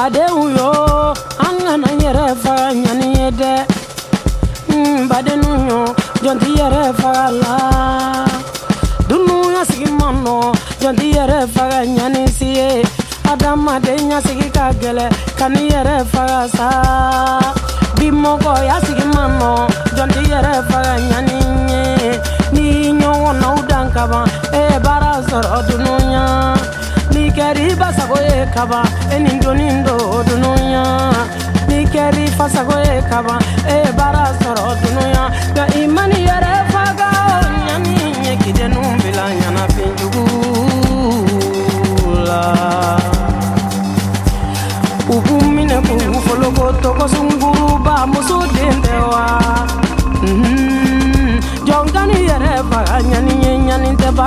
badenw yo an kana yɛrɛ faga ɲani ye dɛ mm, n badenw yo jɔn la. Dunuya sigi ma nɔ jɔn ti yɛrɛ faga ɲani si ye adamaden ya sigi ka gɛlɛ ka ni sa. Bi mɔgɔ ya sigi ma nɔ jɔn ti yɛrɛ faga ɲani ye ni ɲɔgɔnnaw dan kaban e ye baara ni kɛri basago ye kaban e ni dunuya. Ni kɛri fasago ye e ye baara dunuya. Nka i mani yɛrɛ faga ɲani ye kidenu bila ɲanafin jugu la. U b'u minɛ foloko tɔgɔ sunguruba muso den tɛ wa Mhm. jɔnkani yɛrɛ faga ɲani ye ɲani tɛ ba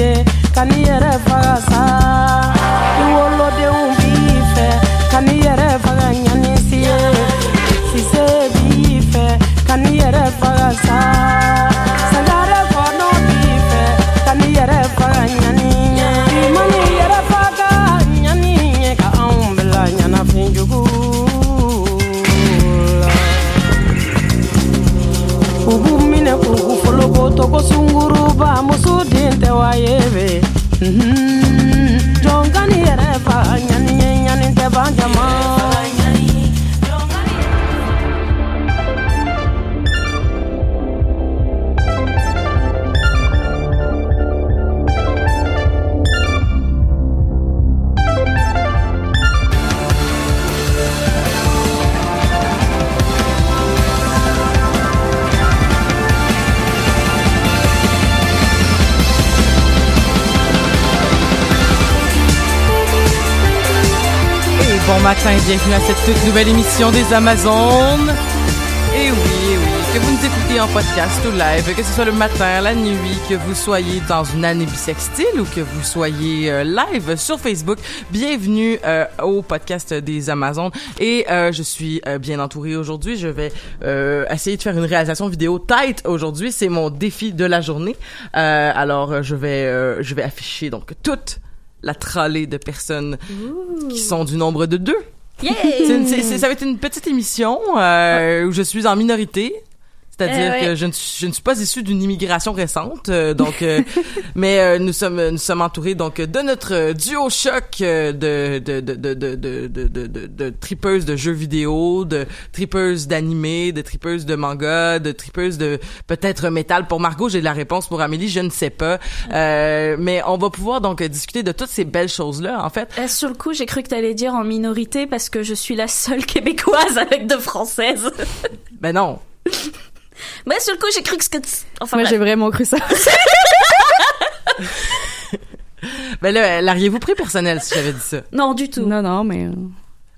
ye kani yɛrɛ faga sa i wolodenw b'i fɛ kani yɛrɛ faga ɲani si ye. Sise b'i fɛ kani yɛrɛ faga sa sagare kɔnɔ b'i fɛ kani yɛrɛ faga ɲani ye i mani yɛrɛ faga ɲani ye ka anw bila ɲanafin jugu la u b'u minɛ k'u foloko togo sunguruba wa ye be Mhm. jɔnkani yɛrɛ faga ɲani ɲani tɛ ban jama bon matin, bienvenue à cette toute nouvelle émission des Amazones. Et oui, et oui, que vous nous écoutez en podcast ou live, que ce soit le matin, la nuit, que vous soyez dans une année bisextile ou que vous soyez euh, live sur Facebook, bienvenue euh, au podcast des Amazones. Et euh, je suis euh, bien entourée aujourd'hui. Je vais euh, essayer de faire une réalisation vidéo tight aujourd'hui. C'est mon défi de la journée. Alors, je vais, je vais afficher donc toute la tralée de personnes qui sont du nombre de deux. Yeah! Une- ça va être une petite émission euh, où je suis en minorité. C'est-à-dire Eh ouais. que je ne, suis- je ne suis pas issue d'une immigration récente, euh, donc, euh, mais euh, nous sommes nous sommes entourés donc de notre duo choc de de de de de de de, de, tripeuses de jeux vidéo, de tripeuses d'animés, de tripeuses de manga, de tripeuses de peut-être métal. Pour Margot, j'ai la réponse. Pour Amélie, je ne sais pas. Mais on va pouvoir donc discuter de toutes ces belles choses là. En fait, sur le coup, j'ai cru que t'allais dire en minorité parce que je suis la seule québécoise avec deux françaises. ben non. Mais sur le coup, j'ai cru que ce que... tu- Enfin, Moi, j'ai vraiment cru ça. Ben là, l'auriez-vous pris personnel si j'avais dit ça? Non, du tout. non, non, mais... euh,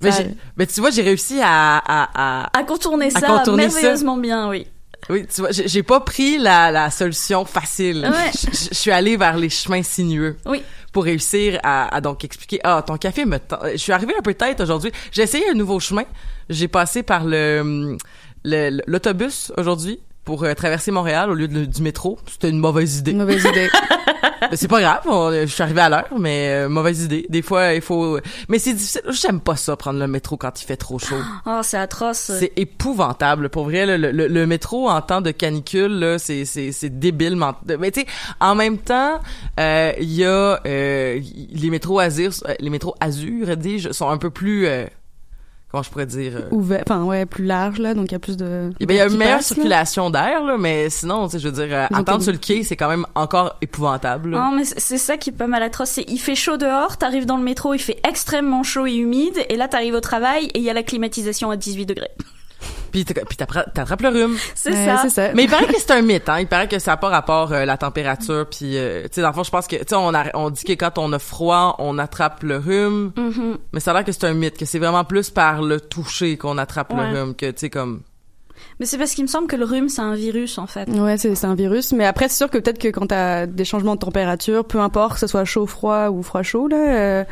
Mais, ça- j'ai- mais tu vois, j'ai réussi à, à, à- À contourner ça contourner ça. merveilleusement bien, oui. oui, tu vois, j'ai pas pris la, la solution facile. Ouais. Je, suis allée vers les chemins sinueux. Oui. Pour réussir à, à donc expliquer, ah, ton café me. Je suis arrivée un peu tête aujourd'hui. J'ai essayé un nouveau chemin. J'ai passé par le, le- l'autobus aujourd'hui pour euh, traverser Montréal au lieu de- du métro. C'était une mauvaise idée. Mauvaise idée. C'est pas grave, on- je suis arrivée à l'heure, mais euh, mauvaise idée. Des fois, il faut... Mais c'est difficile. J'aime pas ça, prendre le métro quand il fait trop chaud. Oh, c'est atroce. C'est épouvantable. Pour vrai, le, le- le métro en temps de canicule, là, c'est, c'est, c'est débile. Mais tu sais, en même temps, euh, il y a euh, les métros Azur, euh, les métros Azur, dis-je, sont un peu plus... comment je pourrais dire... euh, Ouvert, enfin, ouais, plus large, là, donc il y a plus de... eh ben, il y a une meilleure passe, circulation d'air, là, mais sinon, tu sais, je veux dire, euh, attendre sur le quai, c'est quand même encore épouvantable. là. Non, mais c'est c'est ça qui est pas mal atroce. C'est il fait chaud dehors, t'arrives dans le métro, il fait extrêmement chaud et humide, et là t'arrives au travail et il y a la climatisation à 18 degrés. Puis t'attrapes t'attrapes le rhume. C'est ça. C'est ça. Mais il paraît que c'est un mythe, hein. Il paraît que ça n'a pas rapport euh, la température, puis euh, tu sais, dans le fond, je pense que tu sais, on, a- on dit que quand on a froid, on attrape le rhume, Mhm. mais ça a l'air que c'est un mythe, que c'est vraiment plus par le toucher qu'on attrape Ouais. le rhume, que tu sais comme. Mais c'est parce qu'il me semble que le rhume, c'est un virus, en fait. Ouais, c'est c'est un virus. Mais après, c'est sûr que peut-être que quand t'as des changements de température, peu importe que ce soit chaud, froid ou froid chaud, là, euh,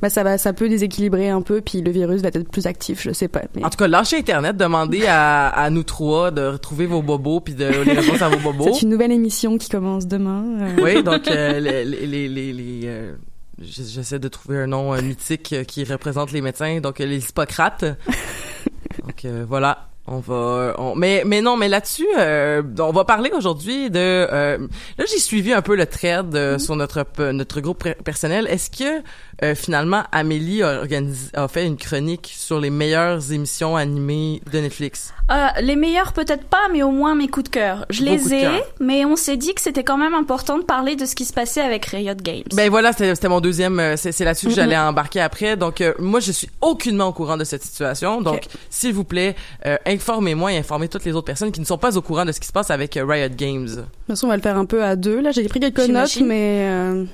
bah ça va, ça peut déséquilibrer un peu, puis le virus va être plus actif. Je sais pas. Mais En tout cas, lâchez Internet, demandez à, à nous trois de retrouver vos bobos puis de les réponses à vos bobos. c'est une nouvelle émission qui commence demain. euh. Oui, donc euh, les, les, les, les, les, euh, j- j'essaie de trouver un nom mythique qui représente les médecins, donc les Hippocrates. donc euh, voilà. On va, on- mais mais non, mais là-dessus, euh, on va parler aujourd'hui de. euh, là, j'ai suivi un peu le thread euh, sur notre notre groupe per- personnel. Est-ce que euh, finalement Amélie a, organisé, a fait une chronique sur les meilleures émissions animées de Netflix Euh, les meilleurs peut-être pas, mais au moins mes coups de cœur. Je les ai, cœur. mais on s'est dit que c'était quand même important de parler de ce qui se passait avec Riot Games. Ben voilà, c'était mon deuxième. euh, C'est là-dessus que j'allais embarquer après. Donc euh, moi, je suis aucunement au courant de cette situation. Donc, s'il vous plaît, euh, informez-moi et informez toutes les autres personnes qui ne sont pas au courant de ce qui se passe avec euh, Riot Games. De toute façon, on va le faire un peu à deux. Là, j'ai pris quelques notes, mais euh,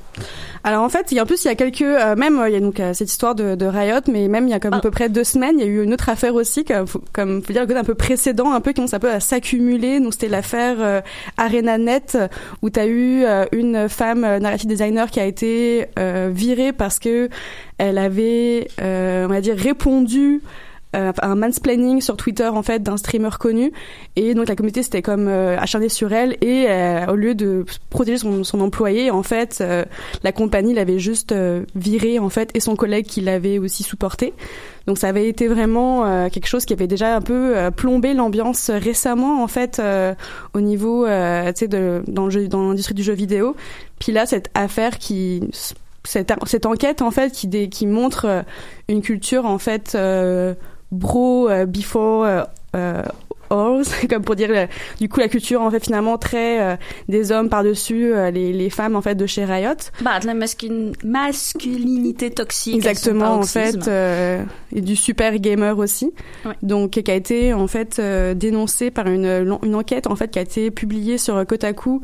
alors en fait, il y a en plus il y a quelques euh, même euh, il y a donc euh, cette histoire de, de Riot, mais même il y a comme Ah. à peu près deux semaines, il y a eu une autre affaire aussi, comme faut- comme faut dire le côté un peu précédent, un peu qui commence un peu à s'accumuler. Donc c'était l'affaire euh, ArenaNet où tu as eu euh, une femme euh, narrative designer qui a été euh, virée parce que elle avait, euh, on va dire, répondu euh, un mansplaining sur Twitter en fait d'un streamer connu. Et donc la communauté s'était comme euh, acharnée sur elle. Et euh, au lieu de protéger son, son employé en fait euh, la compagnie l'avait juste viré en fait et son collègue qui l'avait aussi supporté. Donc ça avait été vraiment quelque chose qui avait déjà un peu plombé l'ambiance récemment en fait au niveau tu sais dans le jeu, dans l'industrie du jeu vidéo. Puis là cette affaire qui cette, cette enquête en fait qui, dé- qui montre une culture en fait bro euh, before euh, euh, all, comme pour dire du coup la culture en fait finalement très euh, des hommes par dessus les, les femmes en fait de chez Riot Bah, de la masculin- masculinité toxique. exactement en fait euh, et du super gamer aussi Ouais. donc qui a été en fait dénoncé par une une enquête en fait qui a été publiée sur Kotaku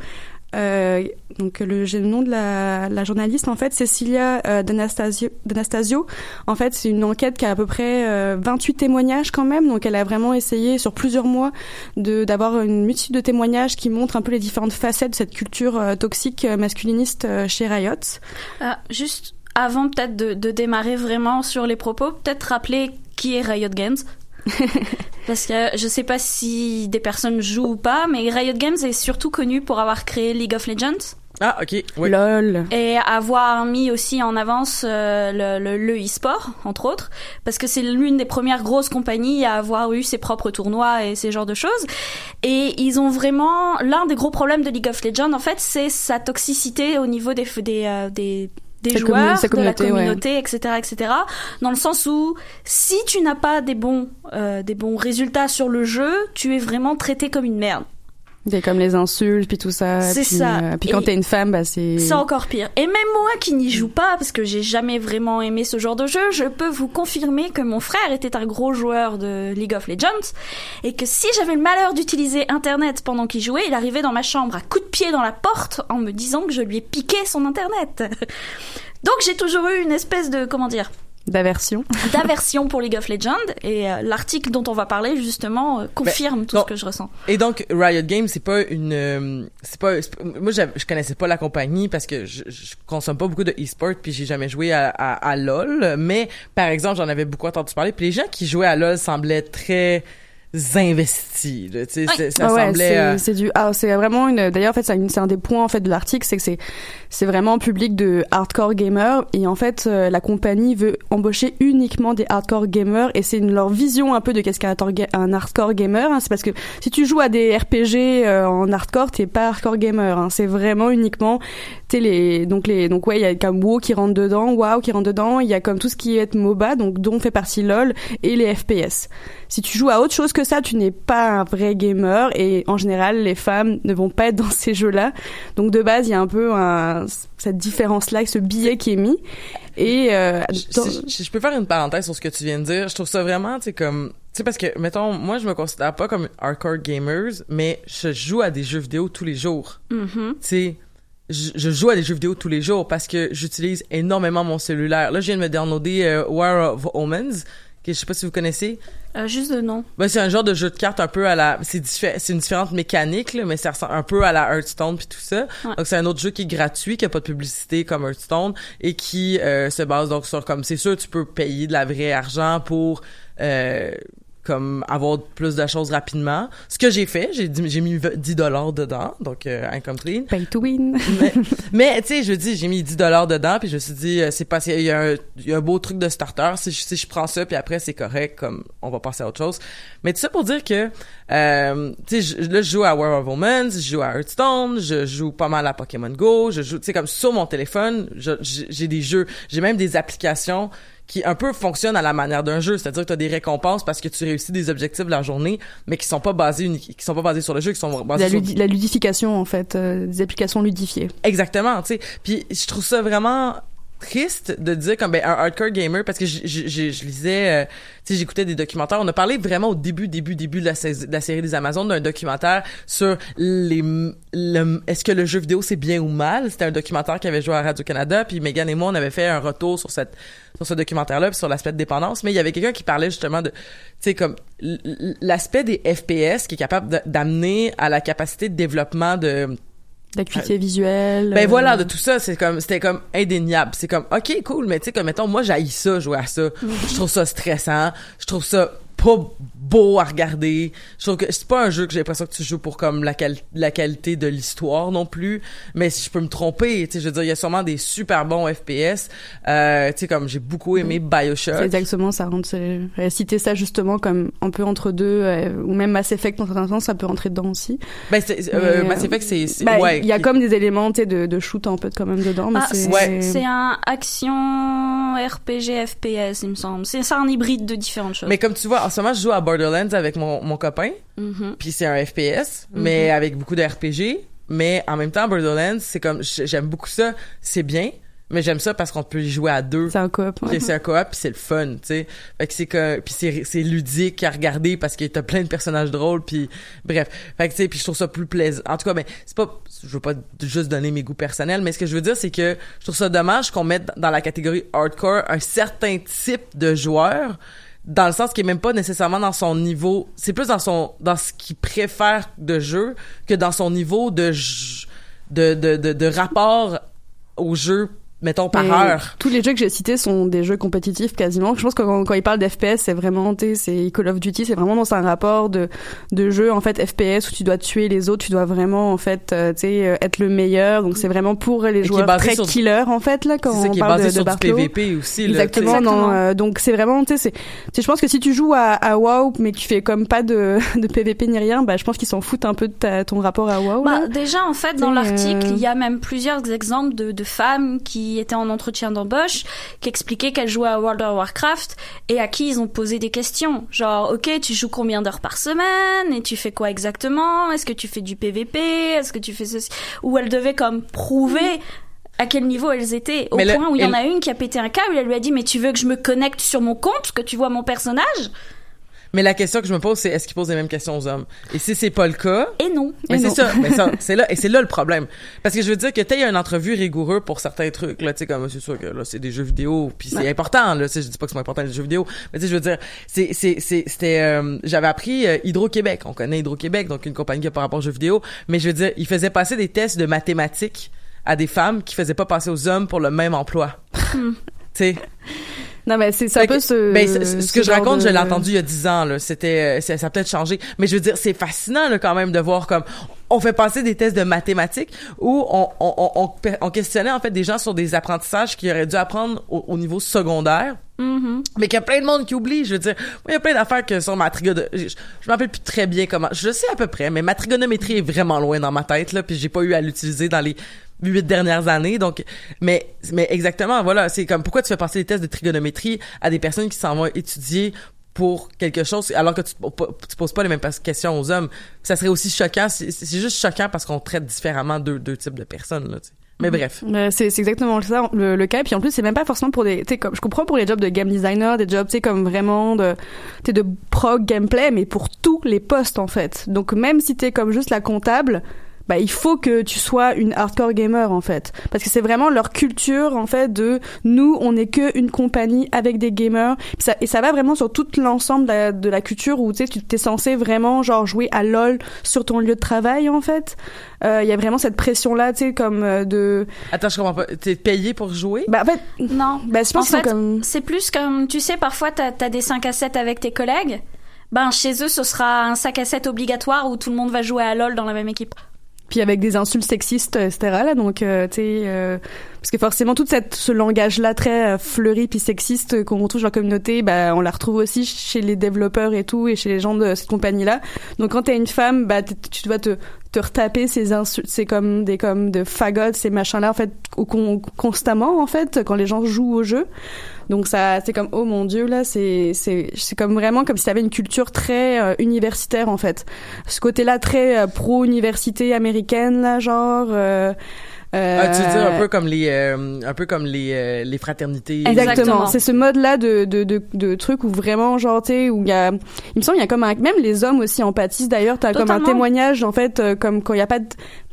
euh, donc le, j'ai le nom de la, journaliste en fait Cecilia euh, D'Anastasio. En fait c'est une enquête qui a à peu près euh, 28 témoignages quand même donc elle a vraiment essayé sur plusieurs mois de d'avoir une multitude de témoignages qui montrent un peu les différentes facettes de cette culture euh, toxique euh, masculiniste euh, chez Riot. Ah, juste avant peut-être de, de démarrer vraiment sur les propos, peut-être rappeler qui est Riot Games. Parce que je sais pas si des personnes jouent ou pas, mais Riot Games est surtout connu pour avoir créé League of Legends Ah, ok. Oui. Lol. et avoir mis aussi en avance euh, le, le, le e-sport, entre autres, parce que c'est l'une des premières grosses compagnies à avoir eu ses propres tournois et ces genres de choses. Et ils ont vraiment l'un des gros problèmes de League of Legends, en fait, c'est sa toxicité au niveau des des euh, des des Sa joueurs, de la communauté, ouais. communauté, etc., etc. Dans le sens où si tu n'as pas des bons euh, des bons résultats sur le jeu, tu es vraiment traité comme une merde. A comme les insultes puis tout ça. C'est ça. euh, puis quand t'es une femme bah c'est. C'est encore pire. Et même moi qui n'y joue pas, parce que j'ai jamais vraiment aimé ce genre de jeu, je peux vous confirmer que mon frère était un gros joueur de League of Legends, et que si j'avais le malheur d'utiliser Internet pendant qu'il jouait, il arrivait dans ma chambre à coups de pied dans la porte en me disant que je lui ai piqué son Internet. Donc j'ai toujours eu une espèce de, comment dire, D'aversion. d'aversion pour League of Legends, et euh, l'article dont on va parler justement euh, confirme tout non. ce que je ressens. Et donc Riot Games, c'est pas une, euh, c'est pas, moi je connaissais pas la compagnie parce que je, je consomme pas beaucoup de e-sport puis j'ai jamais joué à, à, à LoL. Mais par exemple, j'en avais beaucoup entendu parler. Puis les gens qui jouaient à LoL semblaient très investis. là, Tu sais, c'est- ça Ah ouais, semblait. c'est euh, c'est du ah c'est vraiment une d'ailleurs en fait c'est un des points en fait de l'article c'est que c'est c'est vraiment un public de hardcore gamers et en fait euh, la compagnie veut embaucher uniquement des hardcore gamers et c'est leur vision un peu de qu'est-ce qu'un un hardcore gamer hein. c'est parce que si tu joues à des RPG euh, en hardcore t'es pas hardcore gamer hein. c'est vraiment uniquement sais les donc les donc ouais il y a comme WoW qui rentre dedans WoW qui rentre dedans il y a comme tout ce qui est MOBA donc dont fait partie LoL et les FPS si tu joues à autre chose que ça, tu n'es pas un vrai gamer et en général, les femmes ne vont pas être dans ces jeux-là. Donc de base, il y a un peu un, cette différence-là, ce billet qui est mis. Et euh, Je- dans- peux faire une parenthèse sur ce que tu viens de dire, je trouve ça vraiment, tu sais, comme, tu sais, parce que, mettons, moi, je me considère pas comme hardcore gamers, mais je joue à des jeux vidéo tous les jours. Mhm. Tu sais, je, je joue à des jeux vidéo tous les jours parce que j'utilise énormément mon cellulaire. Là, je viens de me downloader euh, War of Omens, que je sais pas si vous connaissez. Euh, juste de nom. Ben, c'est un genre de jeu de cartes un peu à la c'est diffé- c'est une différente mécanique là, mais ça ressemble un peu à la Hearthstone puis tout ça. Ouais. Donc c'est un autre jeu qui est gratuit, qui a pas de publicité comme Hearthstone et qui euh, se base donc sur comme c'est sûr tu peux payer de la vraie argent pour euh, comme avoir plus de choses rapidement. Ce que j'ai fait, j'ai mis 10 dollars dedans, donc euh, income clean. pay to win. Mais, mais tu sais, je dis, j'ai mis 10 dollars dedans, puis je me suis dit, euh, c'est parce qu'il y, il y a un beau truc de starter. Si je, si je prends ça, puis après c'est correct, comme on va passer à autre chose. Mais tout ça pour dire que, euh, tu sais, je- là je joue à War of Omens, je joue à Hearthstone, je joue pas mal à Pokémon Go, je joue, tu sais, comme sur mon téléphone, j'ai des jeux, j'ai même des applications qui un peu fonctionnent à la manière d'un jeu, c'est-à-dire que tu as des récompenses parce que tu réussis des objectifs de la journée, mais qui sont pas basés qui sont pas basés sur le jeu, qui sont basés La, sur la ludification en fait, euh, des applications ludifiées. Exactement, tu sais. Puis je trouve ça vraiment triste de dire comme ben un hardcore gamer parce que je, je, lisais euh, tu sais j'écoutais des documentaires. On a parlé vraiment au début début début de la, série des Amazones d'un documentaire sur les le, est-ce que le jeu vidéo c'est bien ou mal? C'était un documentaire qui avait joué à Radio Canada puis Megan et moi on avait fait un retour sur cette sur ce documentaire là puis sur l'aspect de dépendance. Mais il y avait quelqu'un qui parlait justement de tu sais comme l'aspect des FPS qui est capable d'amener à la capacité de développement de L'acuité visuelle. ben euh, voilà, de tout ça, c'est comme c'était comme indéniable. C'est comme OK, cool, mais tu sais comme mettons moi j'haïs ça jouer à ça. Je trouve ça stressant, je trouve ça pas beau à regarder. Je trouve que c'est pas un jeu que j'ai l'impression que tu joues pour comme la, quali- la qualité de l'histoire non plus, mais si je peux me tromper, tu sais je veux dire il y a sûrement des super bons FPS. Euh, tu sais comme j'ai beaucoup aimé BioShock. C'est exactement ça. rentre- J'avais cité ça justement comme un peu entre deux, euh, ou même Mass Effect dans certains sens, ça peut rentrer dedans aussi. Ben euh, Mais, Mass euh, Effect c'est Bah, ouais. il y a comme des éléments tu sais, de, de shoot un peu quand même dedans, mais Ah, c'est Ouais. C'est un action RPG FPS, il me semble. C'est c'est un hybride de différentes choses. mais comme tu vois, en ce moment, je joue à Borderlands avec mon, mon copain. Mhm. puis c'est un FPS, mais avec beaucoup de RPG. Mais en même temps, Borderlands, c'est comme j'aime beaucoup ça, c'est bien, mais j'aime ça parce qu'on peut y jouer à deux. c'est un coop. ouais. C'est un coop, puis c'est le fun, tu sais. Fait que c'est que puis c'est c'est ludique à regarder parce que t'as plein de personnages drôles, puis bref. Fait que tu sais, puis je trouve ça plus plaisant. En tout cas, ben c'est pas, je veux pas juste donner mes goûts personnels, mais ce que je veux dire, c'est que je trouve ça dommage qu'on mette dans la catégorie hardcore un certain type de joueur dans le sens qui est même pas nécessairement dans son niveau, c'est plus dans son dans ce qu'il préfère de jeu que dans son niveau de de de de, de rapport au jeu mettons par Mais heure. Tous les jeux que j'ai cités sont des jeux compétitifs quasiment. Je pense que quand, quand ils parlent d'FPS, c'est vraiment, tu sais, c'est Call of Duty, c'est vraiment dans un rapport de de jeu en fait FPS où tu dois tuer les autres, tu dois vraiment en fait, euh, tu sais, euh, être le meilleur. Donc c'est vraiment pour les est joueurs très sur- killers en fait là quand on qui est parle basé de, de sur du Bartolo. PVP aussi là, Exactement. non, euh, donc c'est vraiment, tu sais, je pense que si tu joues à, à WoW mais que tu fais comme pas de, de PVP ni rien, bah je pense qu'ils s'en foutent un peu de ta- ton rapport à WoW. Bah, déjà, en fait, dans Et, l'article, euh, il y a même plusieurs exemples de, de femmes qui étaient en entretien d'embauche, qui expliquaient qu'elles jouaient à World of Warcraft et à qui ils ont posé des questions. Genre, ok, tu joues combien d'heures par semaine et tu fais quoi exactement? Est-ce que tu fais du PVP Est-ce que tu fais ceci? Où elles devaient comme prouver à quel niveau elles étaient. Au Mais le- point où il y en a une qui a pété un câble, elle lui a dit, mais tu veux que je me connecte sur mon compte, que tu vois mon personnage? Mais la question que je me pose c'est est-ce qu'ils posent les mêmes questions aux hommes? Et si c'est pas le cas, Et non. Mais c'est ça, mais ça, c'est là, et c'est là le problème. Parce que je veux dire que t'aies une entrevue rigoureux pour certains trucs, là, tu sais, comme, c'est sûr que, là, c'est des jeux vidéo, puis c'est important, là, tu sais, je dis pas que c'est important les jeux vidéo, mais tu sais, je veux dire, c'est, c'est, c'est, c'était, euh, j'avais appris euh, Hydro-Québec, on connaît Hydro-Québec, donc une compagnie qui a par rapport aux jeux vidéo, mais je veux dire, ils faisaient passer des tests de mathématiques à des femmes qui faisaient pas passer aux hommes pour le même emploi. tu sais? Non mais c'est, un peu ce. ben, ce, ce que je raconte, de- je l'ai entendu il y a 10 ans, là. C'était, euh, ça, ça a peut-être changé. Mais je veux dire, c'est fascinant, là, quand même, de voir comme, on fait passer des tests de mathématiques où on, on, on, on, on questionnait, en fait, des gens sur des apprentissages qu'ils auraient dû apprendre au, au niveau secondaire. Mhm. Mais qu'il y a plein de monde qui oublie. Je veux dire, moi, il y a plein d'affaires que sur ma trigonométrie, je, je me rappelle plus très bien comment, je sais à peu près, mais ma trigonométrie est vraiment loin dans ma tête, là, puis j'ai pas eu à l'utiliser dans les huit dernières années, donc, mais, mais exactement, voilà, c'est comme, pourquoi tu fais passer des tests de trigonométrie à des personnes qui s'en vont étudier pour quelque chose, alors que tu, tu poses pas les mêmes questions aux hommes? Ça serait aussi choquant, c'est juste choquant parce qu'on traite différemment deux, deux types de personnes, là. Mais bref. Euh, c'est exactement ça le, cas. Et puis en plus, c'est même pas forcément pour des. Je comprends pour les jobs de game designer, des jobs, tu sais, comme vraiment de, sais, de prog gameplay, mais pour tous les postes en fait. Donc même si t'es comme juste la comptable, bah il faut que tu sois une hardcore gamer en fait parce que c'est vraiment leur culture en fait de nous on n'est que une compagnie avec des gamers ça, et ça va vraiment sur tout l'ensemble de la, de la culture où tu sais tu t'es censé vraiment genre jouer à lol sur ton lieu de travail en fait Euh, il y a vraiment cette pression là tu sais comme euh, de Attends, je comprends pas. T'es payé pour jouer? bah en fait Non. bah je pense En fait, comme C'est plus comme, tu sais, parfois t'as as des 5 à 7 avec tes collègues. Ben, chez eux, ce sera un 5 à 7 obligatoire où tout le monde va jouer à LoL dans la même équipe. Puis avec des insultes sexistes etc là. Donc euh, tu sais euh, parce que forcément tout cette ce langage là très euh, fleuri puis sexiste qu'on retrouve dans la communauté bah on la retrouve aussi chez les développeurs et tout et chez les gens de cette compagnie là donc quand t'es une femme bah tu dois te te retaper ces insultes c'est comme des comme de fagots ces machins là en fait constamment en fait quand les gens jouent au jeu. Donc ça c'est comme oh mon dieu là c'est c'est c'est comme vraiment comme si t'avais une culture très euh, universitaire en fait. Ce côté-là très euh, pro-université américaine là genre euh, euh, Ah, tu veux dire un peu comme les, euh, un peu comme les, euh, les fraternités. Exactement. Exactement. C'est ce mode-là de, de, de, de truc où vraiment, genre, tu sais, où il y a, il me semble, il y a comme un, même les hommes aussi empathisent d'ailleurs, t'as comme un témoignage, en fait, euh, comme quand il y a pas de,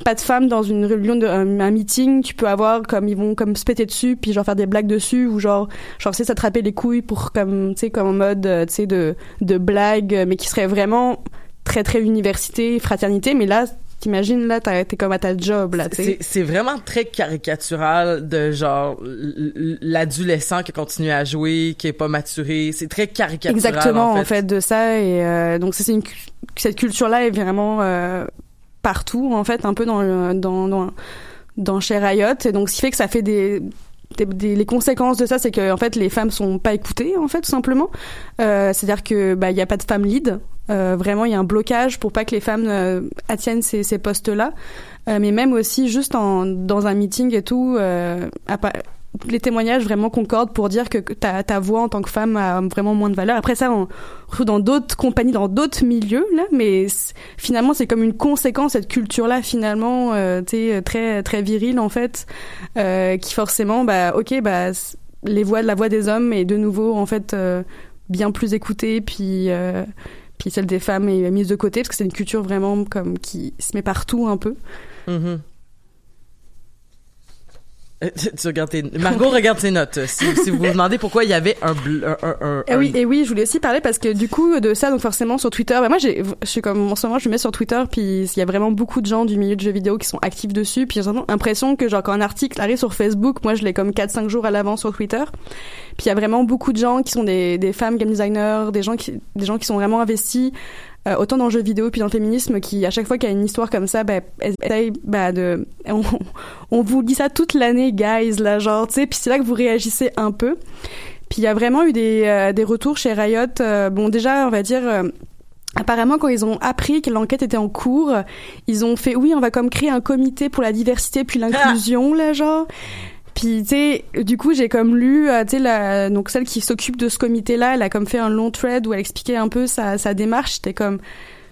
pas de femmes dans une réunion de, un, un meeting, tu peux avoir comme, ils vont comme se péter dessus, puis genre faire des blagues dessus, ou genre, genre, c'est s'attraper les couilles pour comme, tu sais, comme en mode, tu sais, de, de blague, mais qui serait vraiment très, très université, fraternité, mais là, t'imagines, là, t'es comme à ta job, là. C'est vraiment très caricatural de genre l'adolescent qui continue à jouer, qui est pas maturé. C'est très caricatural. Exactement, en fait. de ça. Et euh, donc, c'est une, cette culture-là est vraiment euh, partout, en fait, un peu dans, le- dans, dans, dans chez Riot. Et donc, ce qui fait que ça fait des, des, des- les conséquences de ça, c'est que en fait, les femmes sont pas écoutées, en fait, tout simplement. Euh, C'est-à-dire que bah il y a pas de femmes lead. Euh, vraiment, il y a un blocage pour pas que les femmes euh, attiennent ces, postes-là. Euh, mais même aussi juste dans un meeting et tout, euh, les témoignages vraiment concordent pour dire que ta, voix en tant que femme a vraiment moins de valeur. Après ça, on retrouve dans d'autres compagnies, dans d'autres milieux là, mais finalement c'est comme une conséquence cette culture-là finalement, euh, très très virile en fait, qui forcément, bah ok, bah les voix, la voix des hommes est de nouveau en fait bien plus écoutée, puis puis celle des femmes est mise de côté parce que c'est une culture vraiment comme qui se met partout un peu. Mhm. Euh, Tu, regardes tes... Margot regarde ses notes. Si, si vous vous demandez pourquoi il y avait un, bl- un, un, un- Et Eh oui, et oui, je voulais aussi parler parce que du coup de ça, donc forcément sur Twitter, bah moi j'ai, je suis comme en ce moment, je me mets sur Twitter, puis il y a vraiment beaucoup de gens du milieu de jeux vidéo qui sont actifs dessus, puis j'ai l'impression que genre quand un article arrive sur Facebook, moi je l'ai comme 4-5 jours à l'avance sur Twitter, puis il y a vraiment beaucoup de gens qui sont des, des femmes game designers, des gens qui, des gens qui sont vraiment investis. Euh, autant dans le jeu vidéo puis dans le féminisme qui à chaque fois qu'il y a une histoire comme ça bah elles essayent bah de on, on vous dit ça toute l'année guys là genre tu sais puis c'est là que vous réagissez un peu puis il y a vraiment eu des, euh, des retours chez Riot. euh, bon, déjà, on va dire. euh, Apparemment, quand ils ont appris que l'enquête était en cours, ils ont fait oui, on va comme créer un comité pour la diversité puis l'inclusion là, genre. Puis tu sais, du coup, j'ai comme lu, euh, tu sais, donc celle qui s'occupe de ce comité-là, elle a comme fait un long thread où elle expliquait un peu sa, sa démarche. C'était comme, tu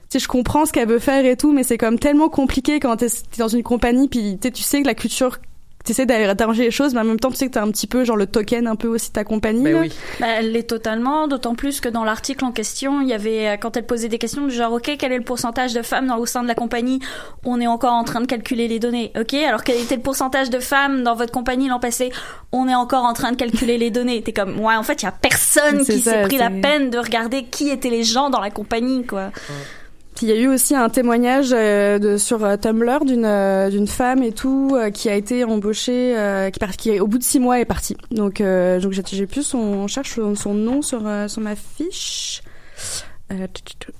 sais, je comprends ce qu'elle veut faire et tout, mais c'est comme tellement compliqué quand t'es dans une compagnie, puis tu sais que la culture, t'essaies d'arranger les choses, mais en même temps, tu sais que t'as un petit peu genre le token un peu aussi de ta compagnie. Là. oui. Bah, elle l'est totalement, d'autant plus que dans l'article en question, il y avait, euh, quand elle posait des questions du genre, ok, quel est le pourcentage de femmes dans, au sein de la compagnie? On est encore en train de calculer les données. Ok, alors quel était le pourcentage de femmes dans votre compagnie l'an passé? On est encore en train de calculer les données. T'es comme, ouais, en fait, il y a personne qui s'est pris la peine de regarder qui étaient les gens dans la compagnie, quoi. Il y a eu aussi un témoignage euh, sur euh, Tumblr d'une euh, d'une femme et tout qui a été embauchée, qui, part- qui au bout de six mois est partie. Donc donc j'ai- plus son, on cherche son, nom sur sur ma fiche. Euh,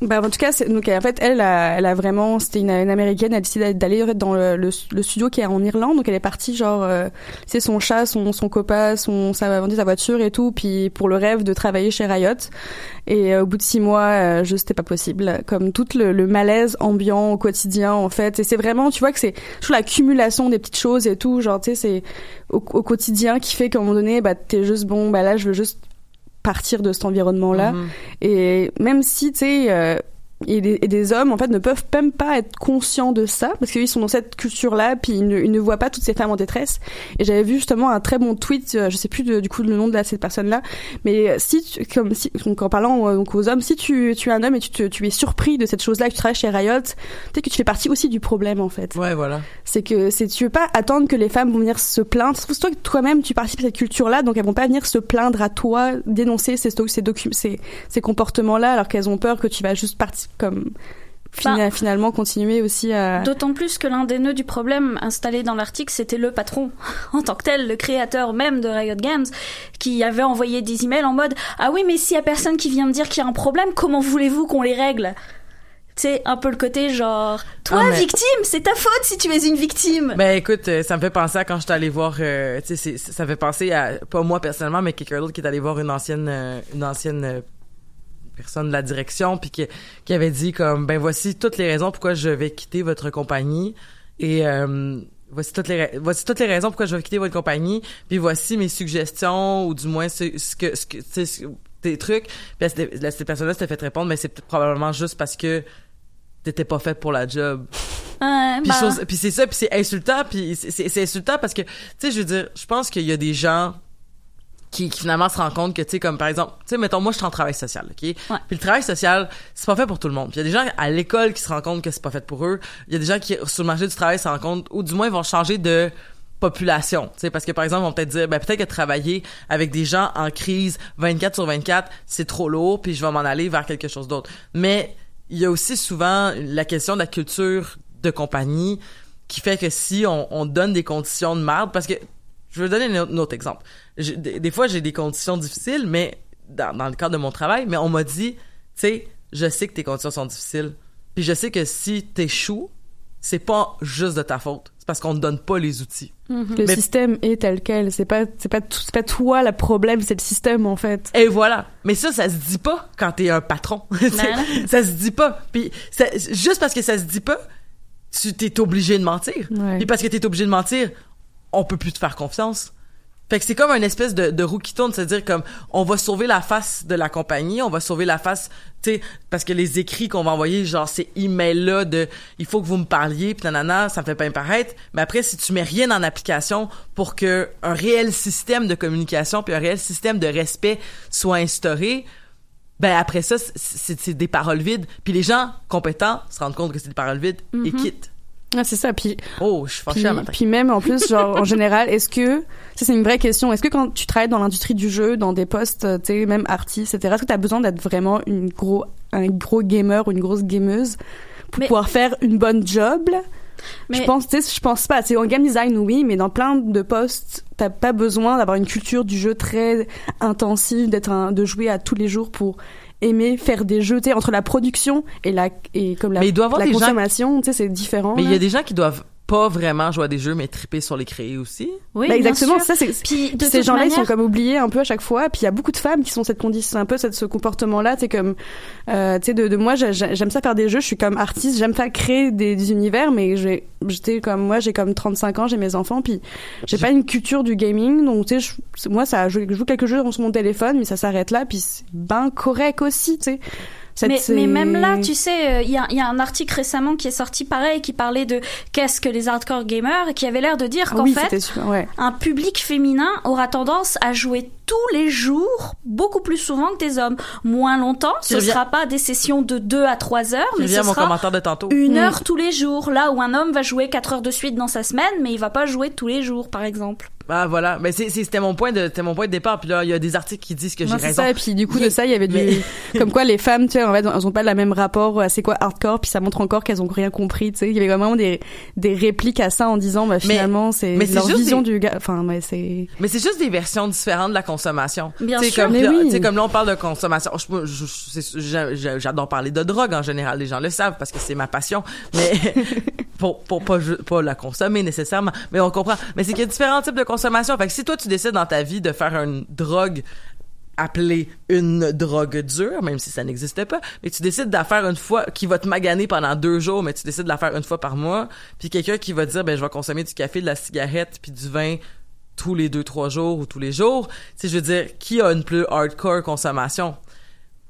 bah, en tout cas, donc en fait, elle, elle a vraiment, c'était une, américaine, elle a décidé d'aller dans le, studio qui est en Irlande, donc elle est partie genre, euh, c'est son chat, son son copain, son sa, sa voiture et tout, puis pour le rêve de travailler chez Riot. Et euh, au bout de six mois, euh, juste c'était pas possible. Comme tout le, le malaise ambiant au quotidien, en fait. Et c'est vraiment, tu vois que c'est toujours l'accumulation des petites choses et tout. Genre, tu sais, c'est au, au quotidien qui fait qu'à un moment donné, bah t'es juste bon, bah là, je veux juste partir de cet environnement-là. Mhm. Et même si, tu sais, euh, et des, et des hommes en fait ne peuvent même pas être conscients de ça parce qu'ils sont dans cette culture là puis ils ne, ils ne voient pas toutes ces femmes en détresse. Et j'avais vu justement un très bon tweet euh, je sais plus de- du coup le nom de la, cette personne là mais si tu, comme si donc en parlant euh, donc aux hommes si tu, tu es un homme et tu, te- tu es surpris de cette chose là que tu travailles chez Riot peut-être que tu fais partie aussi du problème en fait. Ouais, voilà. c'est que c'est tu veux pas attendre que les femmes vont venir se plaindre. C'est toi que toi-même tu participes à cette culture là donc elles vont pas venir se plaindre à toi dénoncer ces ces, ces, ces comportements là alors qu'elles ont peur que tu vas juste partir comme fina- Bah. finalement continuer aussi à D'autant plus que l'un des nœuds du problème installé dans l'article, c'était le patron, en tant que tel, le créateur même de Riot Games, qui avait envoyé des emails en mode Ah oui, mais s'il y a personne qui vient me dire qu'il y a un problème, comment voulez-vous qu'on les règle? C'est un peu le côté genre Toi, Ah, mais- victime, c'est ta faute si tu es une victime Ben écoute, euh, ça me fait penser à quand j'étais allé voir, euh, tu sais, ça me fait penser à pas moi personnellement, mais quelqu'un d'autre qui est allé voir une ancienne, euh, une ancienne euh, personne de la direction, puis qui, qui avait dit comme, ben voici toutes les raisons pourquoi je vais quitter votre compagnie et euh, voici toutes les voici toutes les raisons pourquoi je vais quitter votre compagnie, puis voici mes suggestions ou du moins ce, ce que ce que tes trucs. Puis là, cette, là, cette personne-là s'était fait répondre, mais c'est probablement juste parce que t'étais pas faite pour la job. Ouais, Puis, bah, puis c'est ça, puis c'est insultant, puis c'est insultant parce que, tu sais, je veux dire, je pense qu'il y a des gens qui, qui finalement se rendent compte que, tu sais, comme par exemple, tu sais, mettons, moi, je suis en travail social, OK? Puis le travail social, c'est pas fait pour tout le monde. Puis il y a des gens à l'école qui se rendent compte que c'est pas fait pour eux. Il y a des gens qui, sur le marché du travail, se rendent compte, ou du moins, ils vont changer de population, tu sais, parce que par exemple, ils vont peut-être dire, ben peut-être que travailler avec des gens en crise 24 sur 24, c'est trop lourd, puis je vais m'en aller vers quelque chose d'autre. Mais il y a aussi souvent la question de la culture de compagnie qui fait que si on, on donne des conditions de merde, parce que je vais donner un autre, un autre exemple. Des, des fois, j'ai des conditions difficiles, mais dans, dans le cadre de mon travail, mais on m'a dit, tu sais, je sais que tes conditions sont difficiles, puis je sais que si t'échoues, c'est pas juste de ta faute, c'est parce qu'on te donne pas les outils. le Mais- système est tel quel c'est pas c'est pas c'est pas toi le problème c'est le système en fait Et voilà. Mais ça, ça se dit pas quand t'es un patron. Ça se dit pas. Puis ça- juste parce que ça se dit pas, tu t'es obligé de mentir. Ouais. Puis parce que t'es obligé de mentir, on peut plus te faire confiance. Fait que c'est comme une espèce de, de roue qui tourne, c'est-à-dire comme on va sauver la face de la compagnie, on va sauver la face, tu sais, parce que les écrits qu'on va envoyer, genre ces emails-là de il faut que vous me parliez, puis nanana, ça me fait pas paraître. Mais après, si tu mets rien en application pour que un réel système de communication puis un réel système de respect soit instauré, ben après ça, c'est- des paroles vides. Puis les gens compétents se rendent compte que c'est des paroles vides et quittent. Ah, c'est ça puis Oh, je suis Puis, fâchée même en plus, genre en général, est-ce que ça c'est une vraie question Est-ce que quand tu travailles dans l'industrie du jeu, dans des postes, euh, tu sais, même artiste, etc., est-ce que tu as besoin d'être vraiment une gros un gros gamer ou une grosse gameuse pour Mais- pouvoir faire une bonne job? Mais- Je pense, tu sais, je pense pas. C'est en game design oui, mais dans plein de postes, t'as pas besoin d'avoir une culture du jeu très intensive, d'être un, de jouer à tous les jours pour aimer faire des jeux. Entre la production et la et comme la, Mais il doit avoir la des gens- consommation, tu sais, c'est différent. Mais il y a des gens qui doivent pas vraiment jouer à des jeux, mais triper sur les créer aussi. oui, Bah, bien exactement, sûr. ça c'est Puis, de ces gens-là, ils sont comme oubliés un peu à chaque fois. Puis il y a beaucoup de femmes qui sont cette condition, un peu cette, ce comportement-là. C'est comme, euh, tu sais, de, de moi, j'ai- j'ai- j'aime ça faire des jeux. Je suis comme artiste, j'aime ça créer des, des univers, mais j'ai, j'étais comme moi, j'ai comme 35 ans, j'ai mes enfants, puis j'ai pas une culture du gaming. Donc tu sais, moi, ça, je joue quelques jeux sur mon téléphone, mais ça s'arrête là. Puis c'est ben correct aussi, tu sais. Mais, mais même là, tu sais, euh, il y, a, y a un article récemment qui est sorti pareil, qui parlait de qu'est-ce que les hardcore gamers, et qui avait l'air de dire Ah qu'en oui, fait, ouais. un public féminin aura tendance à jouer tous les jours, beaucoup plus souvent que des hommes. Moins longtemps, ce revient- sera pas des sessions de 2 à 3 heures, mais ce mon sera commentaire de tantôt. une Mm. heure tous les jours. Là où un homme va jouer 4 heures de suite dans sa semaine, mais il va pas jouer tous les jours, par exemple. Ah voilà, mais c'était mon point de c'était mon point de départ. Puis là, il y a des articles qui disent que j'ai Non, c'est raison. ça, et puis du coup de ça, il y avait du... mais- comme quoi les femmes, tu sais, en fait, elles ont pas le même rapport à c'est quoi hardcore, puis ça montre encore qu'elles ont rien compris, tu sais. Il y avait vraiment des, des répliques à ça en disant, bah finalement, c'est leur juste vision des- du gars, enfin, mais c'est... Mais c'est juste des versions différentes de la consommation. Bien sûr. Comme, là, oui. comme là, on parle de consommation. J'adore parler de drogue en général. Les gens le savent parce que c'est ma passion. Mais pour, pour pas, la consommer nécessairement. Mais on comprend. Mais c'est qu'il y a différents types de consommation. Fait que si toi, tu décides dans ta vie de faire une drogue appelée une drogue dure, même si ça n'existe pas, mais tu décides de la faire une fois, qui va te maganer pendant deux jours, mais tu décides de la faire une fois par mois, puis quelqu'un qui va dire, ben, je vais consommer du café, de la cigarette, puis du vin tous les deux, trois jours ou tous les jours. Tu sais, je veux dire, qui a une plus hardcore consommation?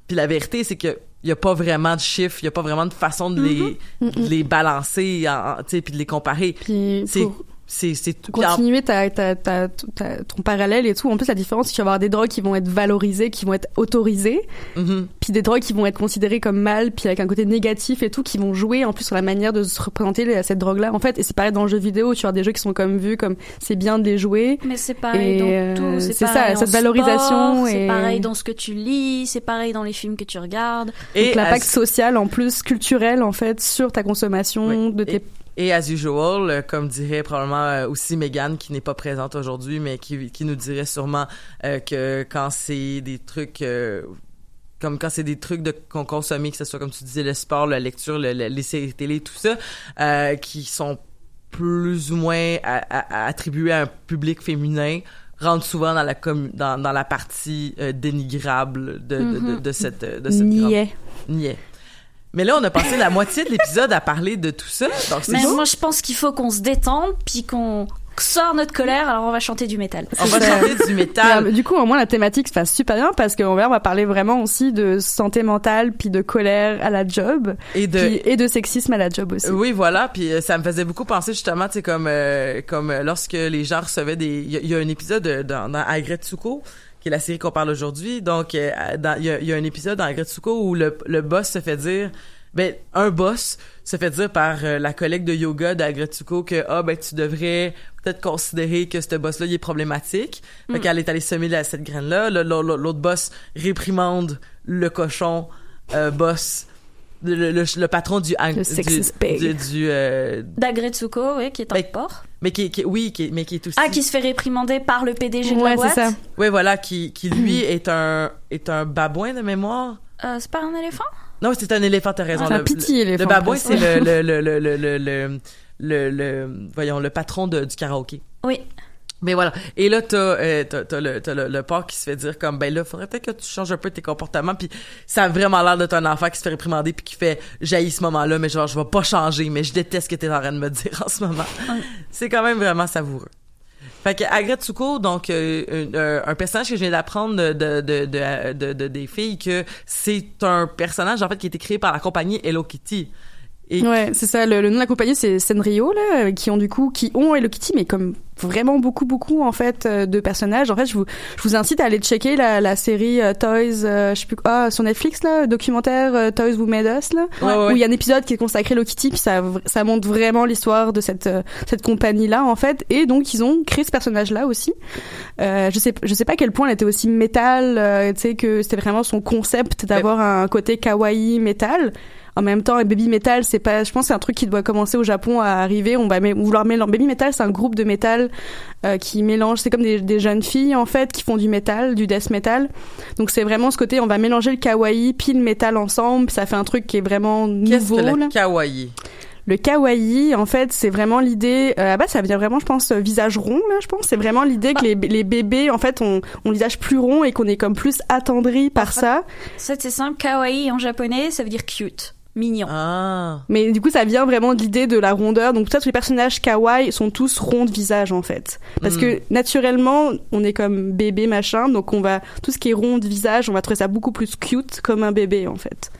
Puis la vérité, c'est que il y a pas vraiment de chiffres, il y a pas vraiment de façon de les Mm-hmm. de les balancer, tu sais, puis de les comparer. Puis C'est pour c'est continuer ta, ta, ta, ta- ton parallèle et tout. En plus, la différence, c'est qu'il va y avoir des drogues qui vont être valorisées, qui vont être autorisées, Mhm. puis des drogues qui vont être considérées comme mal, puis avec un côté négatif et tout, qui vont jouer en plus sur la manière de se représenter les- cette drogue-là. En fait, et c'est pareil dans le jeu vidéo, tu as des jeux qui sont comme vus comme c'est bien de les jouer. Mais c'est pareil Et, dans euh, tout. c'est C'est ça, cette valorisation et- C'est pareil dans ce que tu lis. C'est pareil dans les films que tu regardes. et Donc l'impact social en plus culturel en fait sur ta consommation Oui. de tes Et as usual, euh, comme dirait probablement euh, aussi Megan, qui n'est pas présente aujourd'hui, mais qui, qui nous dirait sûrement euh, que quand c'est des trucs... euh, comme quand c'est des trucs de qu'on consomme, que ce soit comme tu disais le sport, la lecture, le- le- les séries télé, tout ça, euh, qui sont plus ou moins à- à- attribués à un public féminin, rentrent souvent dans la com- dans, dans la partie euh, dénigrable de, de, de, de cette de cette grande- niais. Mais là, on a passé la moitié de l'épisode à parler de tout ça. Donc, c'est Mais cool. moi, je pense qu'il faut qu'on se détende, puis qu'on sort notre colère. Alors, on va chanter du métal. On va chanter du métal. Mais, du coup, au moins, la thématique se passe super bien parce qu'on va, on va parler vraiment aussi de santé mentale puis de colère à la job Et de, puis- et de sexisme à la job aussi. oui, voilà. Puis euh, ça me faisait beaucoup penser justement, tu sais, comme euh, comme euh, lorsque les gens recevaient des. Il y, a- il y a un épisode euh, dans, dans Agretsuko qui est la série qu'on parle aujourd'hui. Donc, euh, il y, a, il y a un épisode dans Agretsuko où le, le boss se fait dire. Ben, un boss se fait dire par euh, la collègue de yoga d'Agretsuko que ah ben tu devrais peut-être considérer que ce boss-là il est problématique. Fait qu'elle est allée semer la- cette graine-là. Le- le- L'autre boss réprimande le cochon euh, boss, le, le, le- le patron du Le du, du, du, euh, D'Agretsuko, oui, qui est un Mais- porc. Mais qui, qui oui qui, mais qui est aussi Ah, qui se fait réprimander par le PDG de Ouais, la boîte? c'est ça. ouais voilà qui qui lui est un est un babouin de mémoire Euh, c'est pas un éléphant? Non c'est un éléphant t'as raison C'est un le, le, éléphant, le babouin c'est le, le, le, le, le, le, le, le- voyons le patron de, du karaoké Oui. Mais voilà. Et là t'as euh, t'as, t'as le t'as le, le porc qui se fait dire comme ben là faudrait peut-être que tu changes un peu tes comportements puis ça a vraiment l'air d'être un enfant qui se fait réprimander puis qui fait jaillit ce moment là mais genre je vais pas changer mais je déteste ce que t'es en train de me dire en ce moment. C'est quand même vraiment savoureux. Fait que Agretsuko, donc euh, un, euh, un personnage que je viens d'apprendre de, de, de, de, de- de- des filles que c'est un personnage en fait qui a été créé par la compagnie Hello Kitty. Et Ouais, c'est ça. Le, le nom de la compagnie, c'est Senrio, là, euh, qui ont du coup, qui ont Hello Kitty, mais comme vraiment beaucoup, beaucoup, en fait, euh, de personnages. En fait, je vous, je vous incite à aller checker la, la série euh, Toys, euh, je sais plus quoi, ah, sur Netflix, là, documentaire euh, Toys Who Made Us, là. Ouais. Où il y a un épisode qui est consacré à Hello Kitty, puis ça, ça montre vraiment l'histoire de cette, cette compagnie-là, en fait. Et donc, ils ont créé ce personnage-là aussi. Euh, je sais, je sais pas à quel point elle était aussi métal, euh, tu sais, que c'était vraiment son concept d'avoir un côté kawaii métal. En même temps, baby metal, c'est pas, je pense, que c'est un truc qui doit commencer au Japon à arriver. On va vouloir mélanger. Baby metal, c'est un groupe de métal euh, qui mélange. C'est comme des, des jeunes filles en fait qui font du métal, du death metal. Donc c'est vraiment ce côté, on va mélanger le kawaii puis le métal ensemble. ça fait un truc qui est vraiment qu'est-ce nouveau. que là. le kawaii? Le kawaii, en fait, c'est vraiment l'idée. Euh, bah, ça vient vraiment, je pense, euh, visage rond. Là, je pense, c'est vraiment l'idée que les, les bébés, en fait, ont, ont le visage plus rond et qu'on est comme plus attendri par ça. Ça, c'est simple. Kawaii en japonais, ça veut dire cute. Mignon. Ah. Mais du coup, ça vient vraiment de l'idée de la rondeur. Donc, peut-être que les personnages kawaii sont tous ronds de visage, en fait. Parce Mm. que, naturellement, on est comme bébé, machin. Donc, on va, tout ce qui est rond de visage, on va trouver ça beaucoup plus cute comme un bébé, en fait.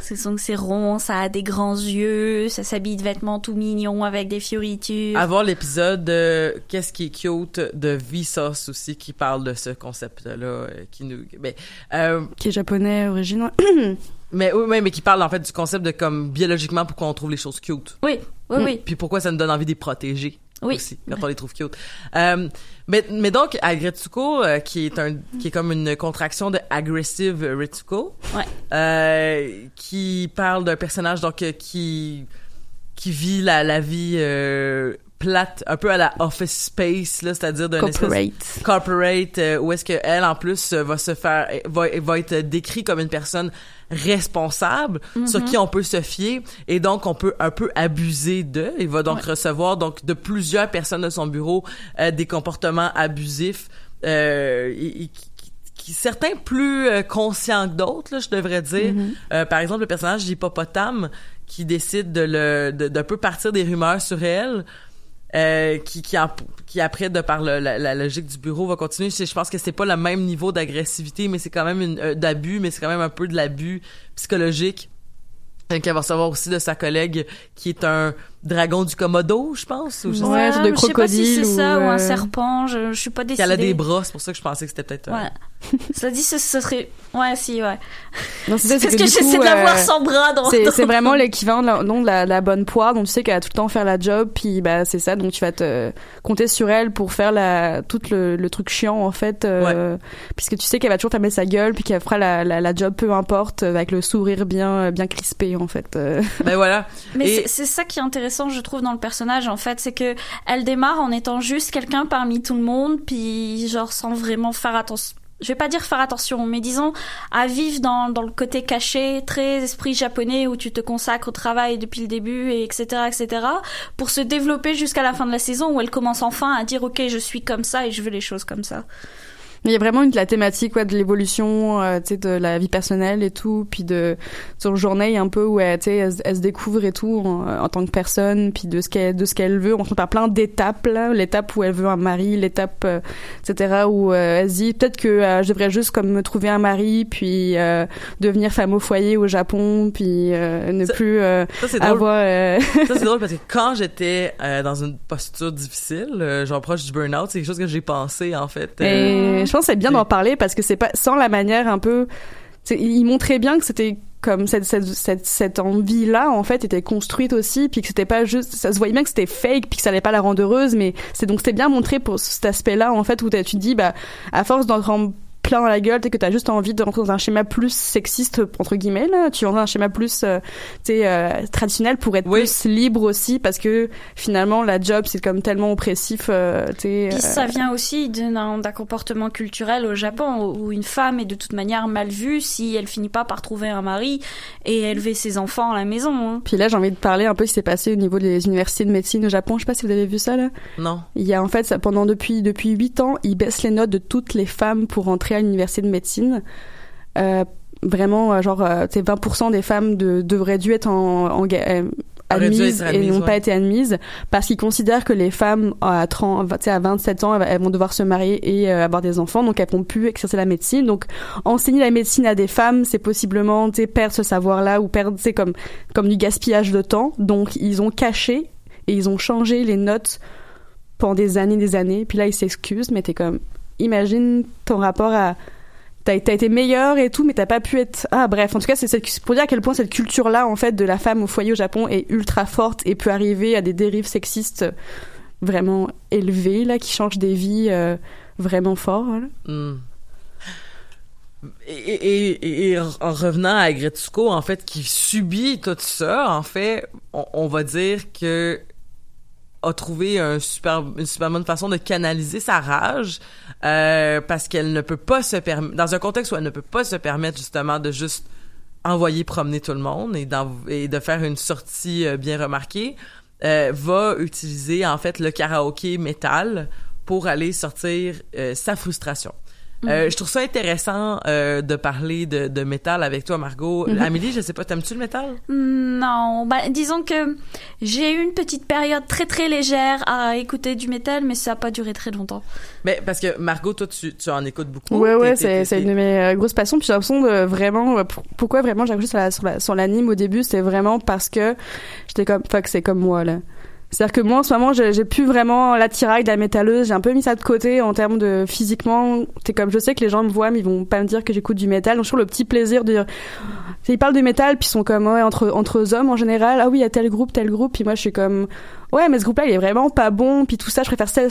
C'est donc c'est rond, ça a des grands yeux, ça s'habille de vêtements tout mignons avec des fioritures. Avoir l'épisode de Qu'est-ce qui est cute de Vsauce aussi qui parle de ce concept-là, euh, qui nous, mais, euh, Qui est japonais, original. mais oui, mais, mais qui parle en fait du concept de comme biologiquement pourquoi on trouve les choses cute. Oui, oui, oui. Puis pourquoi ça nous donne envie de les protéger. Oui. Aussi, quand on les trouve cute. Euh, mais, mais donc, Agretsuko, euh, qui est un, qui est comme une contraction de aggressive Retsuko. Ouais. Euh, qui parle d'un personnage, donc, euh, qui, qui vit la, la vie, euh, plate, un peu à la Office Space, là, c'est-à-dire d'un espèce Corporate. corporate euh, où est-ce que elle en plus euh, va se faire va, va être décrit comme une personne responsable sur qui on peut se fier et donc on peut un peu abuser de il va donc recevoir donc de plusieurs personnes de son bureau euh, des comportements abusifs euh, et- et certains plus euh, conscients que d'autres là je devrais dire. Euh, par exemple le personnage d'hippopotame qui décide de le de- d'un peu partir des rumeurs sur elle euh, qui qui, après de par le- la, la logique du bureau va continuer. Je, je pense que c'est pas le même niveau d'agressivité, mais c'est quand même euh, d'abus, mais c'est quand même un peu de l'abus psychologique. Euh, qu'elle va recevoir aussi de sa collègue qui est un dragon du Komodo, je pense. Ou je sais Ouais, genre de je sais pas si crocodile c'est ça ou, un euh, serpent, je, je suis pas décidée. qu'elle a des bras, c'est pour ça que je pensais que c'était peut-être. euh, Ouais. Cela dit, ce, ce serait. Ouais, si, ouais. Parce que, que j'essaie de la voir euh, sans bras dans. C'est vraiment l'équivalent de la, non, de la, de la bonne poire, donc tu sais qu'elle va tout le temps faire la job, puis bah c'est ça, donc tu vas te compter sur elle pour faire la tout le, le truc chiant en fait, euh, puisque tu sais qu'elle va toujours fermer sa gueule, puis qu'elle fera la, la, la job peu importe, euh, avec le sourire bien bien crispé en fait. euh. Ben voilà. Mais Et- c'est- c'est ça qui est intéressant, je trouve, dans le personnage, en fait, c'est que elle démarre en étant juste quelqu'un parmi tout le monde, puis genre sans vraiment faire attention. Je vais pas dire faire attention, mais disons à vivre dans, dans le côté caché, très esprit japonais où tu te consacres au travail depuis le début, et etc., etc., pour se développer jusqu'à la fin de la saison où elle commence enfin à dire ok, je suis comme ça et je veux les choses comme ça. Mais il y a vraiment une, la thématique ouais, de l'évolution, euh, tu sais, de la vie personnelle et tout, puis de sur journée un peu où elle, tu sais, elle, se- elle se découvre et tout en, en tant que personne, puis de ce qu'elle de ce qu'elle veut. On se par plein d'étapes là, l'étape où elle veut un mari, l'étape, euh, etc. où euh, elle se dit peut-être que euh, je devrais juste comme me trouver un mari, puis euh, devenir femme au foyer au Japon, puis euh, ne Ça- plus euh, Ça, c'est drôle. avoir. euh, Ça, c'est drôle parce que quand j'étais euh, dans une posture difficile, euh, genre proche du burn-out, c'est quelque chose que j'ai pensé, en fait. Euh, Et je c'est bien d'en parler parce que c'est pas sans la manière un peu. Il montrait bien que c'était comme cette cette cette, cette envie là en fait était construite aussi puis que c'était pas juste ça se voyait bien que c'était fake puis que ça allait pas la rendre heureuse mais c'est donc c'était bien montré pour cet aspect là en fait où tu te dis bah à force d'en plein dans la gueule t'es que t'as juste envie de rentrer dans un schéma plus sexiste entre guillemets là tu rentres dans un schéma plus euh, euh, traditionnel pour être Oui. plus libre aussi parce que finalement la job c'est comme tellement oppressif euh, euh, ça vient aussi d'un d'un comportement culturel au Japon où une femme est de toute manière mal vue si elle finit pas par trouver un mari et élever ses enfants à la maison. hein. Puis là, j'ai envie de parler un peu ce qui s'est passé au niveau des universités de médecine au Japon. Je sais pas si vous avez vu ça là. Non. Il y a en fait, ça, pendant depuis depuis huit ans, ils baissent les notes de toutes les femmes pour à l'université de médecine. Euh, vraiment, euh, genre, euh, sais, 20% des femmes de, devraient dû être en, en admises et n'ont ouais. pas été admises parce qu'ils considèrent que les femmes à 30, tu sais, à 27 ans, elles, vont devoir se marier et euh, avoir des enfants, donc elles vont plus exercer la médecine. Donc, enseigner la médecine à des femmes, c'est possiblement, tu perdre ce savoir-là ou perdre, c'est comme comme du gaspillage de temps. Donc, ils ont caché et ils ont changé les notes pendant des années, des années. Puis là, ils s'excusent, mais t'es comme, imagine ton rapport à t'as été meilleur et tout mais t'as pas pu être ah bref en tout cas c'est pour dire à quel point cette culture là en fait de la femme au foyer au Japon est ultra forte et peut arriver à des dérives sexistes vraiment élevées là qui changent des vies euh, vraiment fort. Hmm. Et, en revenant à Gretsuko, en fait, qui subit tout ça, en fait, on va dire que a trouvé une super bonne façon de canaliser sa rage euh, parce qu'elle ne peut pas se permettre, dans un contexte où elle ne peut pas se permettre justement de juste envoyer promener tout le monde et, de faire une sortie euh, bien remarquée, euh, va utiliser en fait le karaoké métal pour aller sortir sa frustration. Euh, je trouve ça intéressant euh, de parler de, de métal avec toi, Margot. Amélie, je sais pas, t'aimes-tu le métal? Non, bah disons que j'ai eu une petite période très très légère à écouter du métal, mais ça a pas duré très longtemps. Mais parce que Margot, toi, tu, tu en écoutes beaucoup. ouais ouais t'es- c'est une de mes euh, grosses passions puis j'ai l'impression de vraiment pour- pourquoi vraiment j'ai accroché sur la sur la- sur l'anime au début c'était vraiment parce que j'étais comme fuck c'est comme moi là c'est-à-dire que moi en ce moment j'ai plus vraiment l'attirail de la métalleuse. J'ai un peu mis ça de côté en termes de physiquement. C'est comme je sais que les gens me voient mais ils vont pas me dire que j'écoute du métal. Donc je trouve le petit plaisir de dire ils parlent de métal puis ils sont comme ouais entre entre hommes en général. Ah oui il y a tel groupe tel groupe. Puis moi je suis comme ouais mais ce groupe là il est vraiment pas bon. Puis tout ça je préfère ça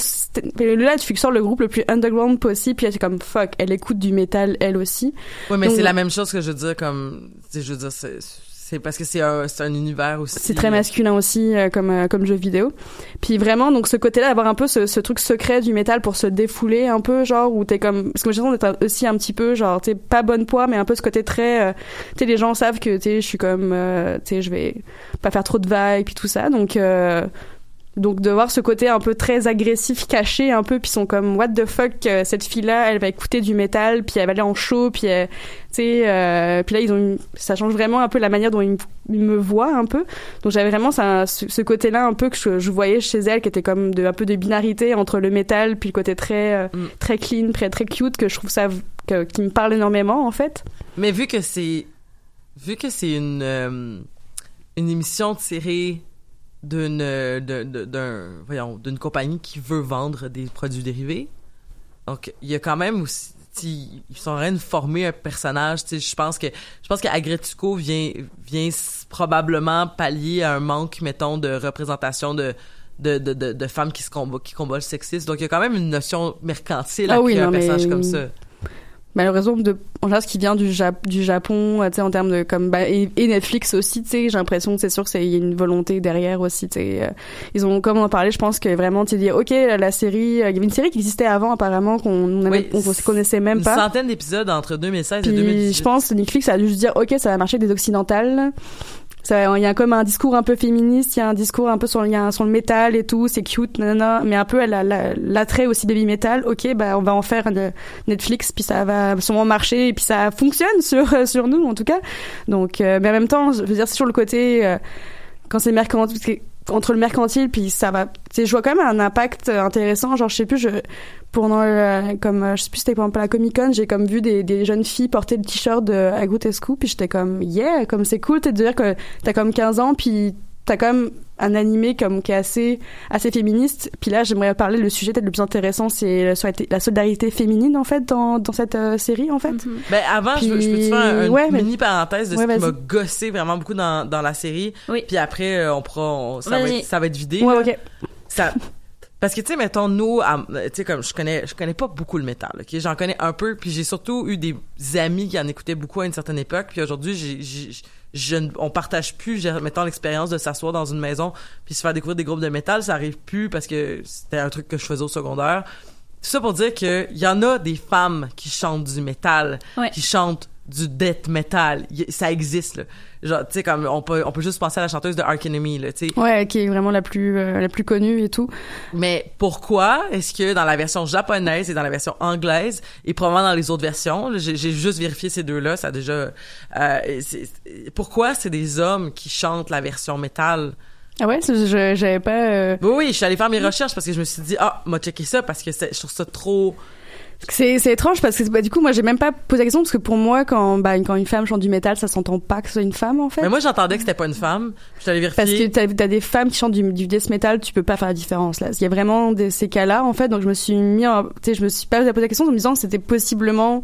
mais là tu sors le groupe le plus underground possible. Puis là c'est comme fuck elle écoute du métal elle aussi. Ouais, mais c'est la même chose que je veux dire, comme, je veux dire, c'est, c'est parce que c'est un, c'est un univers aussi. c'est très masculin aussi euh, comme euh, comme jeu vidéo puis vraiment donc ce côté là d'avoir un peu ce, ce truc secret du métal pour se défouler un peu genre où t'es comme parce que j'ai l'impression d'être aussi un petit peu genre t'es pas bonne poids mais un peu ce côté très euh, tu sais les gens savent que tu je suis comme euh, tu sais je vais pas faire trop de vagues puis tout ça donc euh, Donc de voir ce côté un peu très agressif, caché un peu, puis ils sont comme what the fuck, euh, cette fille-là, elle va écouter du métal, puis elle va aller en show, puis tu sais, euh, puis là ils ont, ça change vraiment un peu la manière dont ils, me voient un peu. Donc j'avais vraiment ça, ce, côté-là un peu que je, voyais chez elle, qui était comme de un peu de binarité entre le métal puis le côté très euh, mm. très clean, très très cute, que je trouve ça qui me parle énormément en fait. Mais vu que c'est vu que c'est une une émission de série d'une d'un voyons d'une compagnie qui veut vendre des produits dérivés. Donc il y a quand même aussi ils sont en train de former un personnage, tu sais, je pense que je pense qu'Agretico vient vient probablement pallier à un manque mettons de représentation de de, de, de, femmes qui se combattent qui combattent le sexisme. Donc il y a quand même une notion mercantile ah à un personnage comme ça malheureusement de en général ce qui vient du, du Japon euh, tu sais en termes de comme bah, et, Netflix aussi tu sais j'ai l'impression que c'est sûr c'est y a une volonté derrière aussi tu sais euh, ils ont comme on en parlait je pense que vraiment tu dis ok la, série euh, il y avait une série qui existait avant apparemment qu'on on, se connaissait même pas. une centaine d'épisodes entre 2016 et 2018 je pense que Netflix a dû juste dire ok ça va marcher des occidentales il y a comme un discours un peu féministe, il y a un discours un peu sur, sur le métal et tout, c'est cute, nanana, mais un peu l'attrait aussi baby metal. Ok, bah on va en faire Netflix, puis ça va sûrement marcher, et puis ça fonctionne sur sur nous en tout cas. Donc, euh, mais en même temps, je veux dire, c'est sur le côté euh, quand c'est mercantile entre le mercantile puis ça va je vois quand même un impact intéressant genre je sais plus je pendant euh, comme euh, je sais plus c'était pendant la Comic Con j'ai comme vu des, des jeunes filles porter le t-shirt de Agrotescu puis j'étais comme yeah comme c'est cool de dire que t'as comme 15 ans puis t'as comme un animé comme qui est assez assez féministe. Puis là j'aimerais parler le sujet peut-être le plus intéressant c'est la solidarité féminine en fait dans, dans cette euh, série en fait. Ben avant je, peux, je peux te faire une mini parenthèse de ce qui m'a gossé vraiment beaucoup dans, dans la série. Oui. puis après on pourra ça, va être, ça va être vidé ouais, ok. Ça parce que tu sais mettons nous tu sais comme je connais je connais pas beaucoup le métal OK? J'en connais un peu puis j'ai surtout eu des amis qui en écoutaient beaucoup à une certaine époque puis aujourd'hui j'ai je on partage plus mettons l'expérience de s'asseoir dans une maison puis se faire découvrir des groupes de métal ça arrive plus parce que c'était un truc que je faisais au secondaire tout ça pour dire que il y en a des femmes qui chantent du métal qui chantent du death metal. Ça existe, là. Genre, tu sais, comme, on peut, on peut juste penser à la chanteuse de Ark Enemy, là, tu sais. Ouais, qui est vraiment la plus, euh, la plus connue et tout. Mais pourquoi est-ce que dans la version japonaise et dans la version anglaise, et probablement dans les autres versions, j'ai juste vérifié ces deux-là, ça a déjà, euh, pourquoi c'est des hommes qui chantent la version métal? Ah ouais, j'avais pas. Euh... Oui, oui, je suis allée faire mes recherches parce que je me suis dit ah, m'a checké ça parce que je trouve ça trop c'est c'est étrange parce que bah, du coup moi j'ai même pas posé la question parce que pour moi quand bah quand une femme chante du métal ça s'entend pas que ce soit une femme en fait. Mais moi j'entendais que c'était pas une femme. Je suis allée vérifier. Parce que t'as as des femmes qui chantent du, du death metal, tu peux pas faire la différence là. Il y a vraiment des, ces cas-là en fait donc je me suis mis tu sais je me suis pas posé la question en me disant que c'était possiblement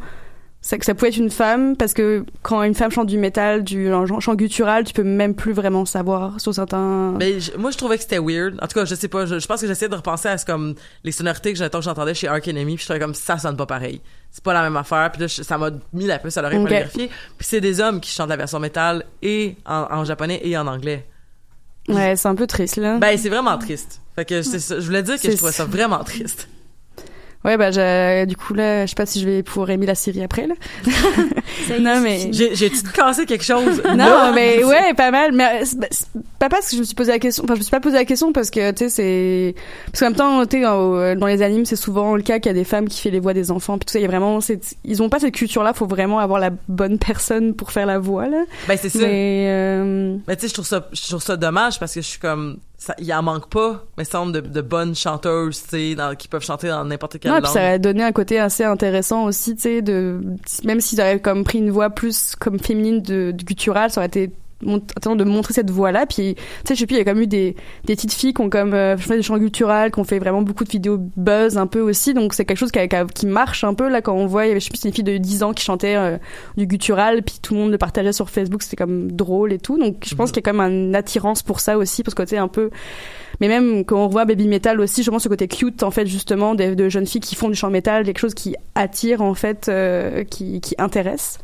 c'est que ça pouvait être une femme parce que quand une femme chante du métal, du chant guttural, tu peux même plus vraiment savoir sur certains. Mais moi, je trouvais que c'était weird. En tout cas, je sais pas. Je, pense que j'essayais de repenser à ce comme les sonorités que j'entendais chez Ark Enemy, puis je trouvais comme ça sonne pas pareil. C'est pas la même affaire. Puis là, ça m'a mis la puce à l'oreille okay. pour vérifier. Puis c'est des hommes qui chantent la version métal et en, japonais et en anglais. Ouais, c'est un peu triste là. Ben c'est vraiment triste. Fait que je voulais dire que je trouvais ça vraiment triste. Ouais, bah, du coup, là, je sais pas si je vais pouvoir aimer la série après, là. non, mais. J'ai-tu cassé quelque chose? non, mais ouais, pas mal. Mais c'est pas parce que je me suis posé la question. Enfin, je me suis pas posé la question parce que, tu sais, c'est. Parce qu'en même temps, tu sais, dans les animes, c'est souvent le cas qu'il y a des femmes qui font les voix des enfants. Puis tout ça, il y a vraiment. Ils ont pas cette culture-là. Faut vraiment avoir la bonne personne pour faire la voix, là. Ben, c'est ça. Mais, euh... mais tu sais, je trouve ça, je trouve ça dommage parce que je suis comme il en manque pas, mais semble de, de bonnes chanteuses, tu sais, qui peuvent chanter dans n'importe quelle langue. ça a donné un côté assez intéressant aussi, tu sais, de même s'ils avaient comme pris une voix plus comme féminine de, de guttural, ça aurait été de montrer cette voix-là. Puis, tu sais, je sais plus, il y a quand même eu des, des petites filles qui ont comme euh, fait des chants gutturales, qui ont fait vraiment beaucoup de vidéos buzz un peu aussi. Donc, c'est quelque chose qui, qui, marche un peu là quand on voit. Il y avait, je sais plus, une fille de 10 ans qui chantait euh, du guttural, puis tout le monde le partageait sur Facebook. C'était comme drôle et tout. Donc, je pense mhm. qu'il y a quand même une attirance pour ça aussi, parce que tu un peu mais même quand on voit Baby Metal aussi je pense ce côté cute en fait justement de, de, jeunes filles qui font du chant métal quelque chose qui attire en fait euh, qui, qui intéresse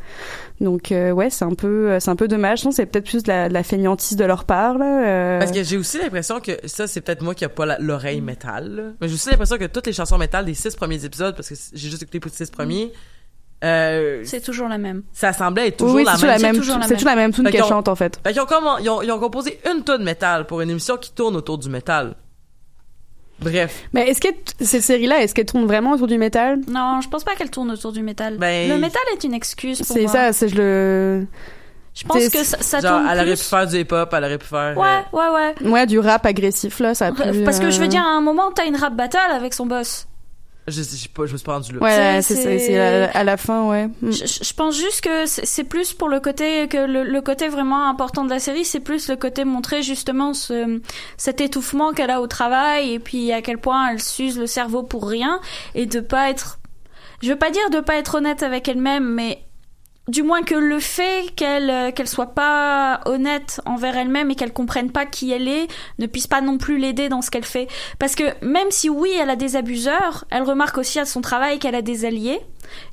donc euh, ouais, c'est un peu c'est un peu dommage. Non, c'est peut-être plus de la, de la fainéantise de leur part là. Euh. Parce que j'ai aussi l'impression que ça c'est peut-être moi qui a pas l'oreille métal. Mais j'ai aussi l'impression que toutes les chansons métal des six premiers épisodes parce que j'ai juste écouté pour les six premiers. Euh, c'est toujours la même. Ça semblait être toujours la, même. C'est toujours la même tune qu'elle chante en fait. Fait qu'ils ont, ils ont, ils ont composé une tune métal pour une émission qui tourne autour du métal. Bref. Mais est-ce que cette série-là, est-ce qu'elle tourne vraiment autour du métal? Non, je pense pas qu'elle tourne autour du métal. Ben, le métal est une excuse pour C'est ça, c'est je le. Je pense que ça, ça genre, tourne elle aurait pu faire du hip-hop, elle aurait pu faire. euh, Ouais, ouais, ouais. Ouais, du rap agressif là, ça a plus. Parce que je veux euh, dire, à un moment, t'as une rap battle avec son boss. Je, je, me suis pas rendu là. Ouais, C'est- c'est c'est- à, à la fin, ouais. Mm. Je, pense juste que c'est c'est plus pour le côté que le, le côté vraiment important de la série, c'est plus le côté montrer justement ce, cet étouffement qu'elle a au travail et puis à quel point elle s'use le cerveau pour rien et de pas être, je veux pas dire de pas être honnête avec elle-même, mais du moins que le fait qu'elle euh, qu'elle soit pas honnête envers elle-même et qu'elle comprenne pas qui elle est ne puisse pas non plus l'aider dans ce qu'elle fait parce que même si oui elle a des abuseurs elle remarque aussi à son travail qu'elle a des alliés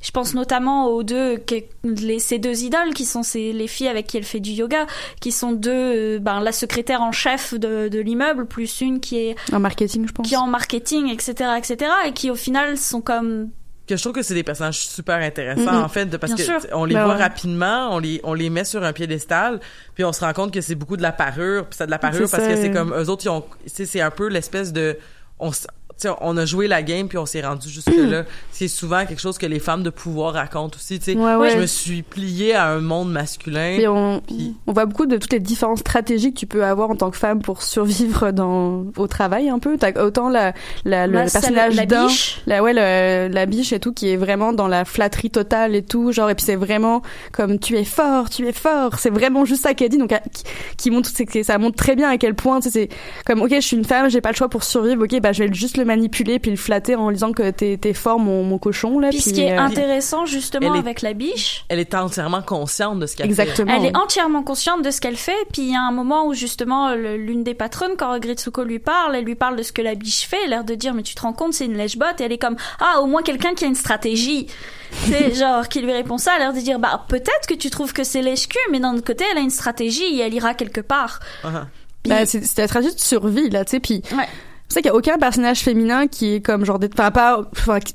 je pense notamment aux deux les, ces deux idoles qui sont ces, les filles avec qui elle fait du yoga qui sont deux euh, ben, la secrétaire en chef de, de l'immeuble plus une qui est En marketing, je pense. qui est en marketing etc etc et qui au final sont comme que je trouve que c'est des personnages super intéressants Mhm. en fait de, parce Bien que sûr. on les Ben voit ouais. rapidement on les on les met sur un piédestal puis on se rend compte que c'est beaucoup de la parure puis c'est de la parure parce ça. que c'est comme eux autres ils ont c'est c'est un peu l'espèce de on s- tu sais, on a joué la game puis on s'est rendu jusque là c'est souvent quelque chose que les femmes de pouvoir racontent aussi tu sais Ouais, ouais. je me suis pliée à un monde masculin Et on, Puis- on voit beaucoup de toutes les différentes stratégies que tu peux avoir en tant que femme pour survivre dans au travail un peu. T'as autant la, la le bah, personnage la d'un, biche la ouais le, la biche et tout qui est vraiment dans la flatterie totale et tout genre et puis c'est vraiment comme tu es fort, tu es fort. C'est vraiment juste ça qu'elle dit donc à- qui, qui montre c'est que ça montre très bien à quel point tu sais c'est comme ok je suis une femme j'ai pas le choix pour survivre ok bah je vais juste le manipuler puis le flatter en lui disant que t'es t'es fort mon, mon cochon là puis ce qui est euh, intéressant justement elle est- avec la biche elle est entièrement consciente de ce qu'elle exactement Elle est entièrement consciente de ce qu'elle fait, puis il y a un moment où justement le- l'une des patronnes, quand Gritsuko lui parle, elle lui parle de ce que la biche fait, l'air de dire mais tu te rends compte c'est une lèche-botte, et elle est comme ah au moins quelqu'un qui a une stratégie, c'est genre qui lui répond ça, l'air de dire bah peut-être que tu trouves que c'est lèche-cul, mais d'un autre côté elle a une stratégie et elle ira quelque part. fait. Uh-huh. Puis- Bah, c'est c'est la stratégie de survie là tu sais puis Ouais. C'est ça qu'il y a aucun personnage féminin qui est comme genre dé- enfin pas enfin qui,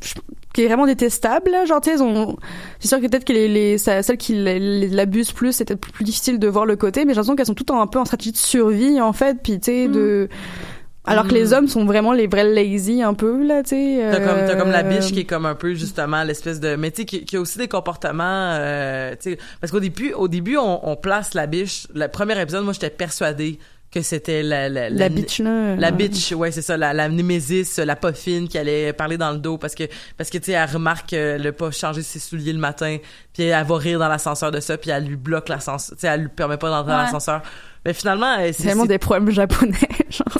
qui est vraiment détestable là, genre tu sais on c'est sûr que peut-être que les, les celles qui l'abusent plus c'est peut-être plus, difficile de voir le côté mais j'ai l'impression qu'elles sont toutes en- un peu en stratégie de survie en fait puis tu sais de alors que Mm. les hommes sont vraiment les vrais lazy un peu là tu sais T'as comme, t'as comme la biche euh, qui est comme un peu justement l'espèce de mais tu sais qui, qui a aussi des comportements euh, tu sais parce qu'au début au début on, on place la biche le premier épisode moi j'étais persuadée que c'était la la, la bitch là la bitch ouais c'est ça la, la némésis la poffine qui allait parler dans le dos parce que parce que tu sais elle remarque euh, le pas changer ses souliers le matin puis elle va rire dans l'ascenseur de ça puis elle lui bloque l'ascenseur tu sais elle lui permet pas d'entrer dans l'ascenseur. Mais finalement euh, c'est c'est vraiment des problèmes japonais genre.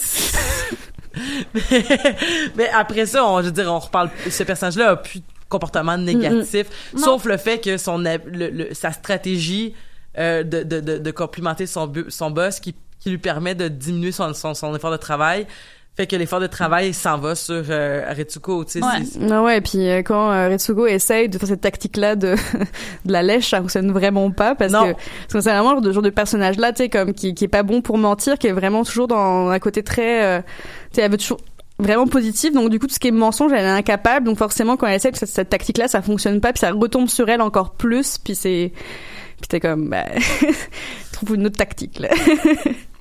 Mais après ça, on, je veux dire, on reparle, ce personnage-là a plus de comportement négatif, sauf le fait que son, le, le- sa stratégie euh, de, de, de, de complimenter son, son boss qui, qui lui permet de diminuer son, son, son effort de travail, fait que l'effort de travail s'en va sur euh, Retsuko, tu sais. Ouais. c'est- Ah ouais, puis euh, quand euh, essaye de faire cette tactique-là de, de la lèche, ça fonctionne vraiment pas parce Non. que c'est vraiment le genre de personnage-là, tu sais, comme qui, qui est pas bon pour mentir, qui est vraiment toujours dans un côté très, euh, tu sais, elle veut toujours vraiment positif donc du coup tout ce qui est mensonge elle est incapable donc forcément quand elle essaie cette, cette tactique là ça fonctionne pas puis ça retombe sur elle encore plus puis c'est puis t'es comme bah trouve une autre tactique là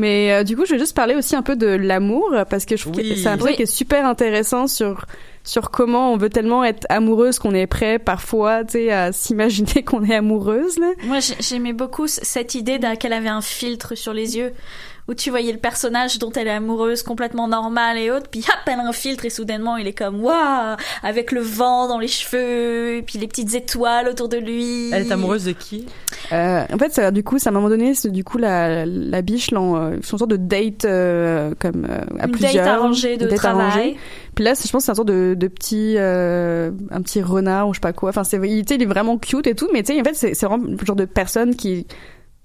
mais euh, du coup je vais juste parler aussi un peu de l'amour parce que je trouve Oui. que c'est un truc Oui. qui est super intéressant sur sur comment on veut tellement être amoureuse qu'on est prêt parfois tu sais à s'imaginer qu'on est amoureuse là Moi, j'ai- j'aimais beaucoup cette idée d'un- qu'elle avait un filtre sur les yeux, où tu voyais le personnage dont elle est amoureuse, complètement normal et autres, puis hop, elle a un filtre et soudainement il est comme waouh, avec le vent dans les cheveux, et puis les petites étoiles autour de lui. Elle est amoureuse de qui? Euh, en fait, ça, du coup, ça, à un moment donné, c'est du coup la, la biche, là, euh, une sorte de date euh, comme euh, à Une plusieurs. date arrangée de date travail. arrangée. Puis là, c'est- je pense que c'est un sorte de, de petit, euh, un petit renard ou je sais pas quoi. Enfin, c'est, il, il est vraiment cute et tout, mais tu sais, en fait, c'est vraiment le genre de personne qui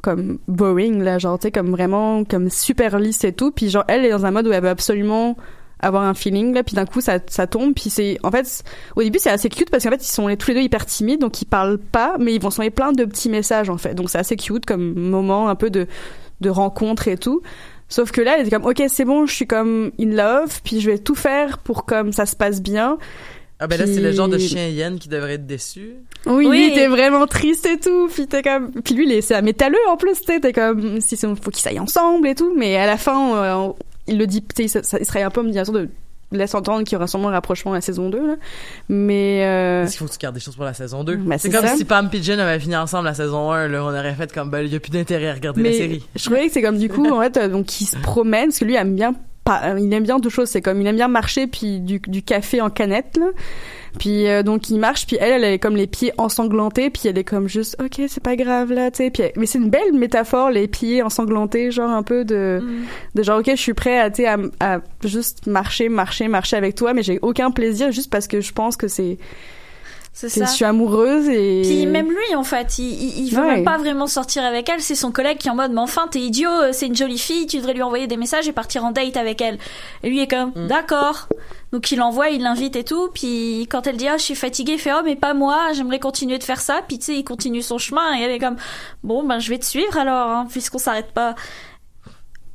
comme boring là, genre tu sais, comme vraiment comme super lisse et tout. Puis genre elle est dans un mode où elle veut absolument avoir un feeling là. Puis d'un coup ça ça tombe. Puis c'est en fait au début c'est assez cute parce qu'en fait ils sont les- tous les deux hyper timides donc ils parlent pas mais ils vont s'envoyer plein de petits messages en fait. Donc c'est assez cute comme moment un peu de de rencontre et tout. Sauf que là elle est comme ok c'est bon je suis comme in love puis je vais tout faire pour comme ça se passe bien. Ah ben là, c'est le genre de chien hyène qui devrait être déçu. Oui, Oui. lui, t'es vraiment triste et tout. Puis t'es comme, puis lui, il est- c'est un métalleux en plus. T'es comme, si c'est- faut qu'ils aillent ensemble et tout. Mais à la fin, euh, il le dit, tu sais, ça, ça- il serait un peu, bien sûr, de laisse entendre qu'il y aura sûrement un rapprochement à la saison 2, là. Mais, euh, Parce qu'il faut que tu gardes des choses pour la saison 2. Ben, c'est comme ça. si Pam et Jen avaient fini ensemble la saison 1, là, on aurait fait comme, ben, il y a plus d'intérêt à regarder mais la série. je trouvais que c'est comme du coup, en fait, euh, donc il se promène, parce que lui il aime bien euh, il aime bien deux choses, c'est comme il aime bien marcher puis du, du café en canette, là. Puis euh, donc il marche, puis elle, elle est comme les pieds ensanglantés, puis elle est comme juste, ok, c'est pas grave là, tu sais. Puis elle- mais c'est une belle métaphore, les pieds ensanglantés, genre un peu de, Mm. de genre ok, je suis prêt à, tu sais, à, à juste marcher, marcher, marcher avec toi, mais j'ai aucun plaisir juste parce que je pense que c'est, C'est que ça. je suis amoureuse et. Puis même lui, en fait, il, il, il veut Ouais. même pas vraiment sortir avec elle. C'est son collègue qui est en mode, mais enfin, t'es idiot, euh, c'est une jolie fille, tu devrais lui envoyer des messages et partir en date avec elle. Et lui est comme, Mm. d'accord. Donc il l'envoie, il l'invite et tout. Puis quand elle dit, ah, je suis fatiguée, il fait, oh, mais pas moi, j'aimerais continuer de faire ça. Puis tu sais, il continue son chemin et elle est comme, bon, ben, je vais te suivre alors, hein, puisqu'on s'arrête pas.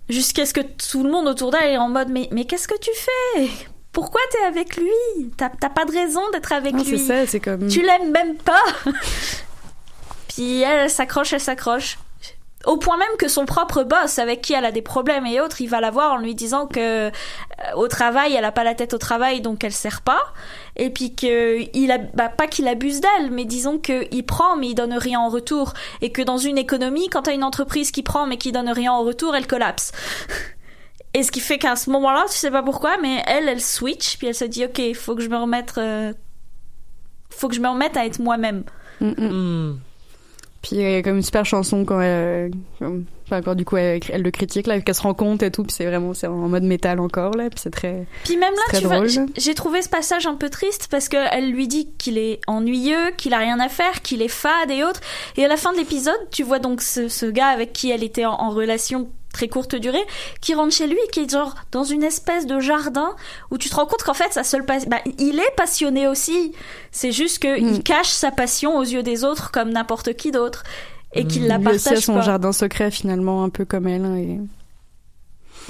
Jusqu'à ce que tout le monde autour d'elle est en mode, mais, mais qu'est-ce que tu fais? Pourquoi t'es avec lui? T'as pas de raison d'être avec Non, lui. c'est ça, c'est comme. Tu l'aimes même pas. Puis elle, elle s'accroche, elle s'accroche. Au point même que son propre boss, avec qui elle a des problèmes et autres, il va la voir en lui disant que euh, au travail, elle a pas la tête au travail, donc elle sert pas. Et puis que il a, bah, pas qu'il abuse d'elle, mais disons que il prend mais il donne rien en retour. Et que dans une économie, quand t'as une entreprise qui prend mais qui donne rien en retour, elle collapse. Et ce qui fait qu'à ce moment-là, tu sais pas pourquoi, mais elle, elle switch, puis elle se dit, ok, faut que je me remette, euh, faut que je me remette à être moi-même. Mm, mm. Hmm. Puis il y a comme une super chanson quand elle, enfin quand du coup elle, elle le critique là, qu'elle se rend compte et tout, puis c'est vraiment c'est en mode métal encore là, puis c'est très. Puis même là, tu vois, j'ai- trouvé ce passage un peu triste parce que elle lui dit qu'il est ennuyeux, qu'il a rien à faire, qu'il est fade et autres. Et à la fin de l'épisode, tu vois donc ce, ce gars avec qui elle était en, en relation très courte durée, qui rentre chez lui et qui est genre dans une espèce de jardin où tu te rends compte qu'en fait sa seule passion, bah, il est passionné aussi. C'est juste que Mm. il cache sa passion aux yeux des autres comme n'importe qui d'autre et qu'il la Lui aussi a partage son pas. jardin secret finalement un peu comme elle. hein, et...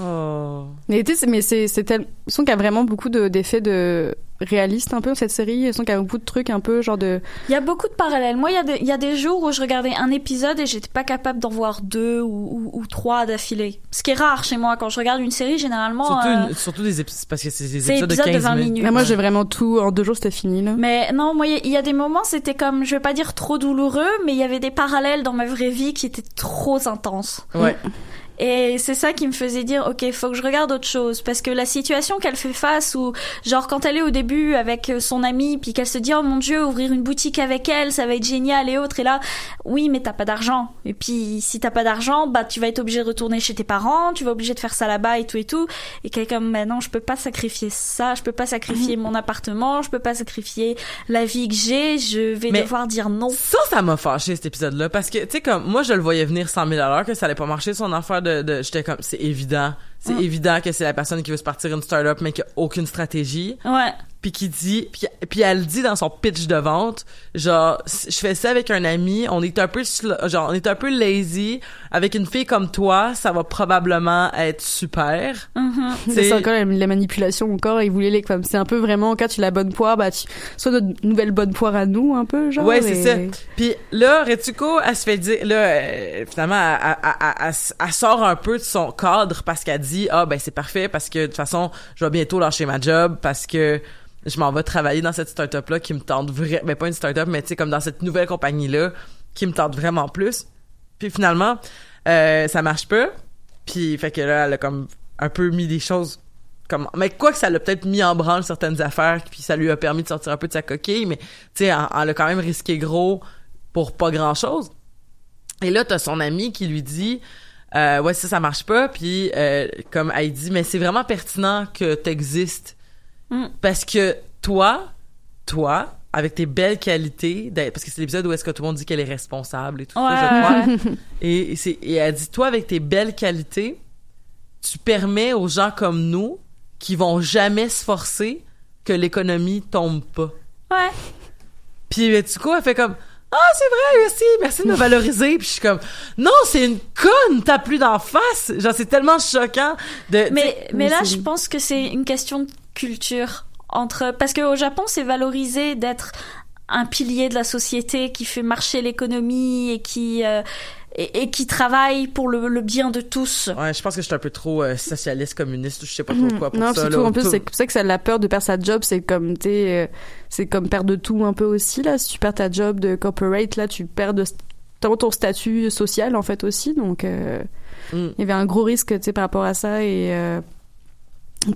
Oh. Mais tu sais, mais c'est c'est tel... Je sens qu'il y a vraiment beaucoup de- d'effets de réalistes un peu dans cette série. Je sens qu'il y a beaucoup de trucs un peu genre de. Il y a beaucoup de parallèles. Moi, il y, a des- il y a des jours où je regardais un épisode et j'étais pas capable d'en voir deux ou, ou- ou trois d'affilée. Ce qui est rare chez moi. Quand je regarde une série, généralement... Surtout, euh, une- surtout des épisodes, parce que c'est des c'est épisodes de épisode 15 de 20 minutes. minutes. Mais moi j'ai vraiment tout en deux jours c'était fini là. Mais non, moi, il y y a des moments, c'était comme, je vais pas dire trop douloureux, mais il y avait des parallèles dans ma vraie vie qui étaient trop intenses. Ouais. Et c'est ça qui me faisait dire, ok, faut que je regarde autre chose, parce que la situation qu'elle fait face, ou genre quand elle est au début avec euh, son amie, puis qu'elle se dit, oh mon dieu, ouvrir une boutique avec elle, ça va être génial et autres, et là, oui, mais t'as pas d'argent. Et puis si t'as pas d'argent, bah tu vas être obligé de retourner chez tes parents, tu vas obligé de faire ça là-bas et tout et tout. Et quelqu'un, comme, mais non, je peux pas sacrifier ça, je peux pas sacrifier mon appartement, je peux pas sacrifier la vie que j'ai, je vais Mais- devoir dire non. Ça, ça m'a fâché cet épisode-là parce que tu sais comme moi je le voyais venir 100 000 à l'heure que ça allait pas marcher son affaire de, de j'étais comme c'est évident. C'est évident que c'est la personne qui veut se partir une start-up mais qui a aucune stratégie. Ouais. Puis qui dit puis, puis elle dit dans son pitch de vente genre je fais ça avec un ami on est un peu genre on est un peu lazy avec une fille comme toi ça va probablement être super Mhm. C'est ça encore la, la manipulation encore. Ils voulaient les comme c'est un peu vraiment quand tu la bonne poire bah tu soit notre nouvelle bonne poire à nous un peu genre. Ouais, c'est ça. Puis là, Retsuko, elle se fait dire, là, euh, finalement, elle, elle- elle- elle- elle sort un peu de son cadre parce qu'elle dit, ah, ben c'est parfait parce que de toute façon, je vais bientôt lâcher ma job parce que je m'en vais travailler dans cette start-up-là qui me tente vraiment, ben pas une start-up, mais tu sais, comme dans cette nouvelle compagnie-là qui me tente vraiment plus. Puis finalement, euh, ça marche pas. Puis fait que là, elle a comme un peu mis des choses comme mais quoi que ça l'a peut-être mis en branle certaines affaires puis ça lui a permis de sortir un peu de sa coquille mais tu sais elle, elle a quand même risqué gros pour pas grand chose et là t'as son ami qui lui dit euh, ouais ça ça marche pas puis euh, comme elle dit mais c'est vraiment pertinent que t'existes Mm. parce que toi toi avec tes belles qualités parce que c'est l'épisode où est-ce que tout le monde dit qu'elle est responsable et tout ça je crois Ouais. et, c'est, et elle dit, toi, avec tes belles qualités, tu permets aux gens comme nous, qui vont jamais se forcer, que l'économie tombe pas. Ouais. Puis du coup, elle fait comme, ah, c'est vrai, merci, merci de me valoriser. Puis je suis comme, non, c'est une conne, t'as plus d'en face. Genre, c'est tellement choquant de... Mais, mais là, je pense que c'est une question de culture entre parce qu'au Japon, c'est valorisé d'être un pilier de la société qui fait marcher l'économie et qui euh, et, et qui travaille pour le, le bien de tous. Ouais, je pense que je suis un peu trop euh, socialiste, communiste, je sais pas trop quoi pour non, ça. surtout là. en plus Tout- c'est pour ça que ça la peur de perdre sa job, c'est comme t'es, euh, c'est comme perdre de tout un peu aussi là. Si tu perds ta job de corporate là, tu perds de ton ton statut social en fait aussi. Donc euh, Mm. il y avait un gros risque tu sais par rapport à ça et euh,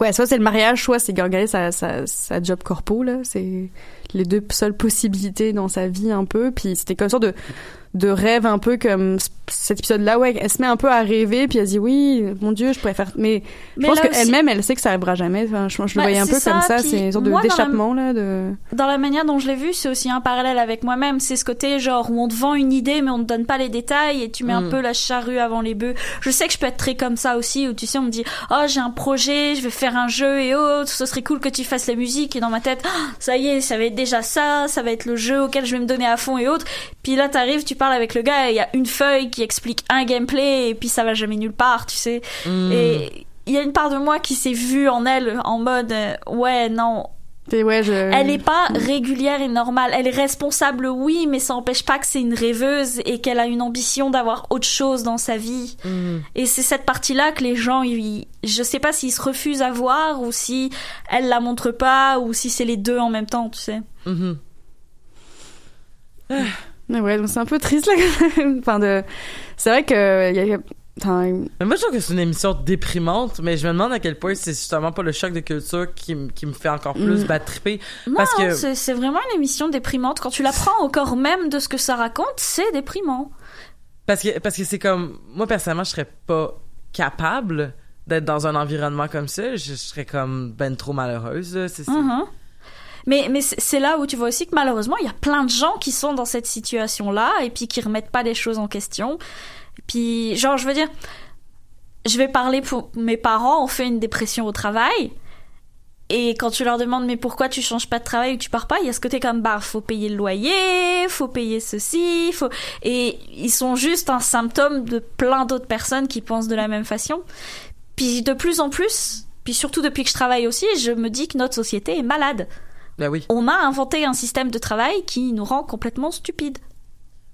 ouais, soit c'est le mariage, soit c'est garder sa, sa sa job corpo là. C'est les deux seules possibilités dans sa vie un peu. Puis c'était comme sorte de de rêve un peu comme cet épisode-là, ouais, elle se met un peu à rêver, puis elle dit oui, mon Dieu, je pourrais faire, mais je pense qu'elle-même, elle sait que ça arrivera jamais. Enfin, je, je le Bah, voyais un peu comme ça, C'est une sorte de la- d'échappement là. De... Dans la manière dont je l'ai vu, c'est aussi un parallèle avec moi-même. C'est ce côté genre où on te vend une idée mais on te donne pas les détails et tu mets un Mm. peu la charrue avant les bœufs. Je sais que je peux être très comme ça aussi où tu sais on me dit "Oh, j'ai un projet, je vais faire un jeu et autres, ce serait cool que tu fasses la musique" et dans ma tête Ah, "Ça y est, ça va être déjà ça, ça va être le jeu auquel je vais me donner à fond et autres." Puis là t'arrives, tu parles avec le gars, il y a une feuille qui explique un gameplay et puis ça va jamais nulle part, tu sais. Mm. Et il y a une part de moi qui s'est vue en elle en mode euh, "Ouais, non, Et ouais, je. elle est pas régulière et normale. Elle est responsable, oui, mais ça n'empêche pas que c'est une rêveuse et qu'elle a une ambition d'avoir autre chose dans sa vie. Mm. Et c'est cette partie-là que les gens, ils, je sais pas s'ils se refusent à voir ou si elle la montre pas ou si c'est les deux en même temps, tu sais. Mhm. Mais ouais, donc c'est un peu triste là. quand même. enfin de. C'est vrai que il y a. Enfin, Mais moi, je trouve que c'est une émission déprimante, mais je me demande à quel point c'est justement pas le choc de culture qui, qui me fait encore plus Mm. battre triper. Non, Parce que- c'est c'est vraiment une émission déprimante. Quand tu la prends au corps même de ce que ça raconte, c'est déprimant. Parce que parce que c'est comme moi personnellement, je serais pas capable d'être dans un environnement comme ça. Je, je serais comme ben trop malheureuse. là. C'est- Mhm. Mais, mais c'est là où tu vois aussi que malheureusement, il y a plein de gens qui sont dans cette situation-là et puis qui remettent pas les choses en question. Et puis, genre, je veux dire, je vais parler pour mes parents ont fait une dépression au travail. Et quand tu leur demandes mais pourquoi tu changes pas de travail ou tu pars pas, il y a ce côté comme bah faut payer le loyer, faut payer ceci, faut et ils sont juste un symptôme de plein d'autres personnes qui pensent de la même façon. Puis de plus en plus, puis surtout depuis que je travaille aussi, je me dis que notre société est malade Ben oui. on a inventé un système de travail qui nous rend complètement stupides.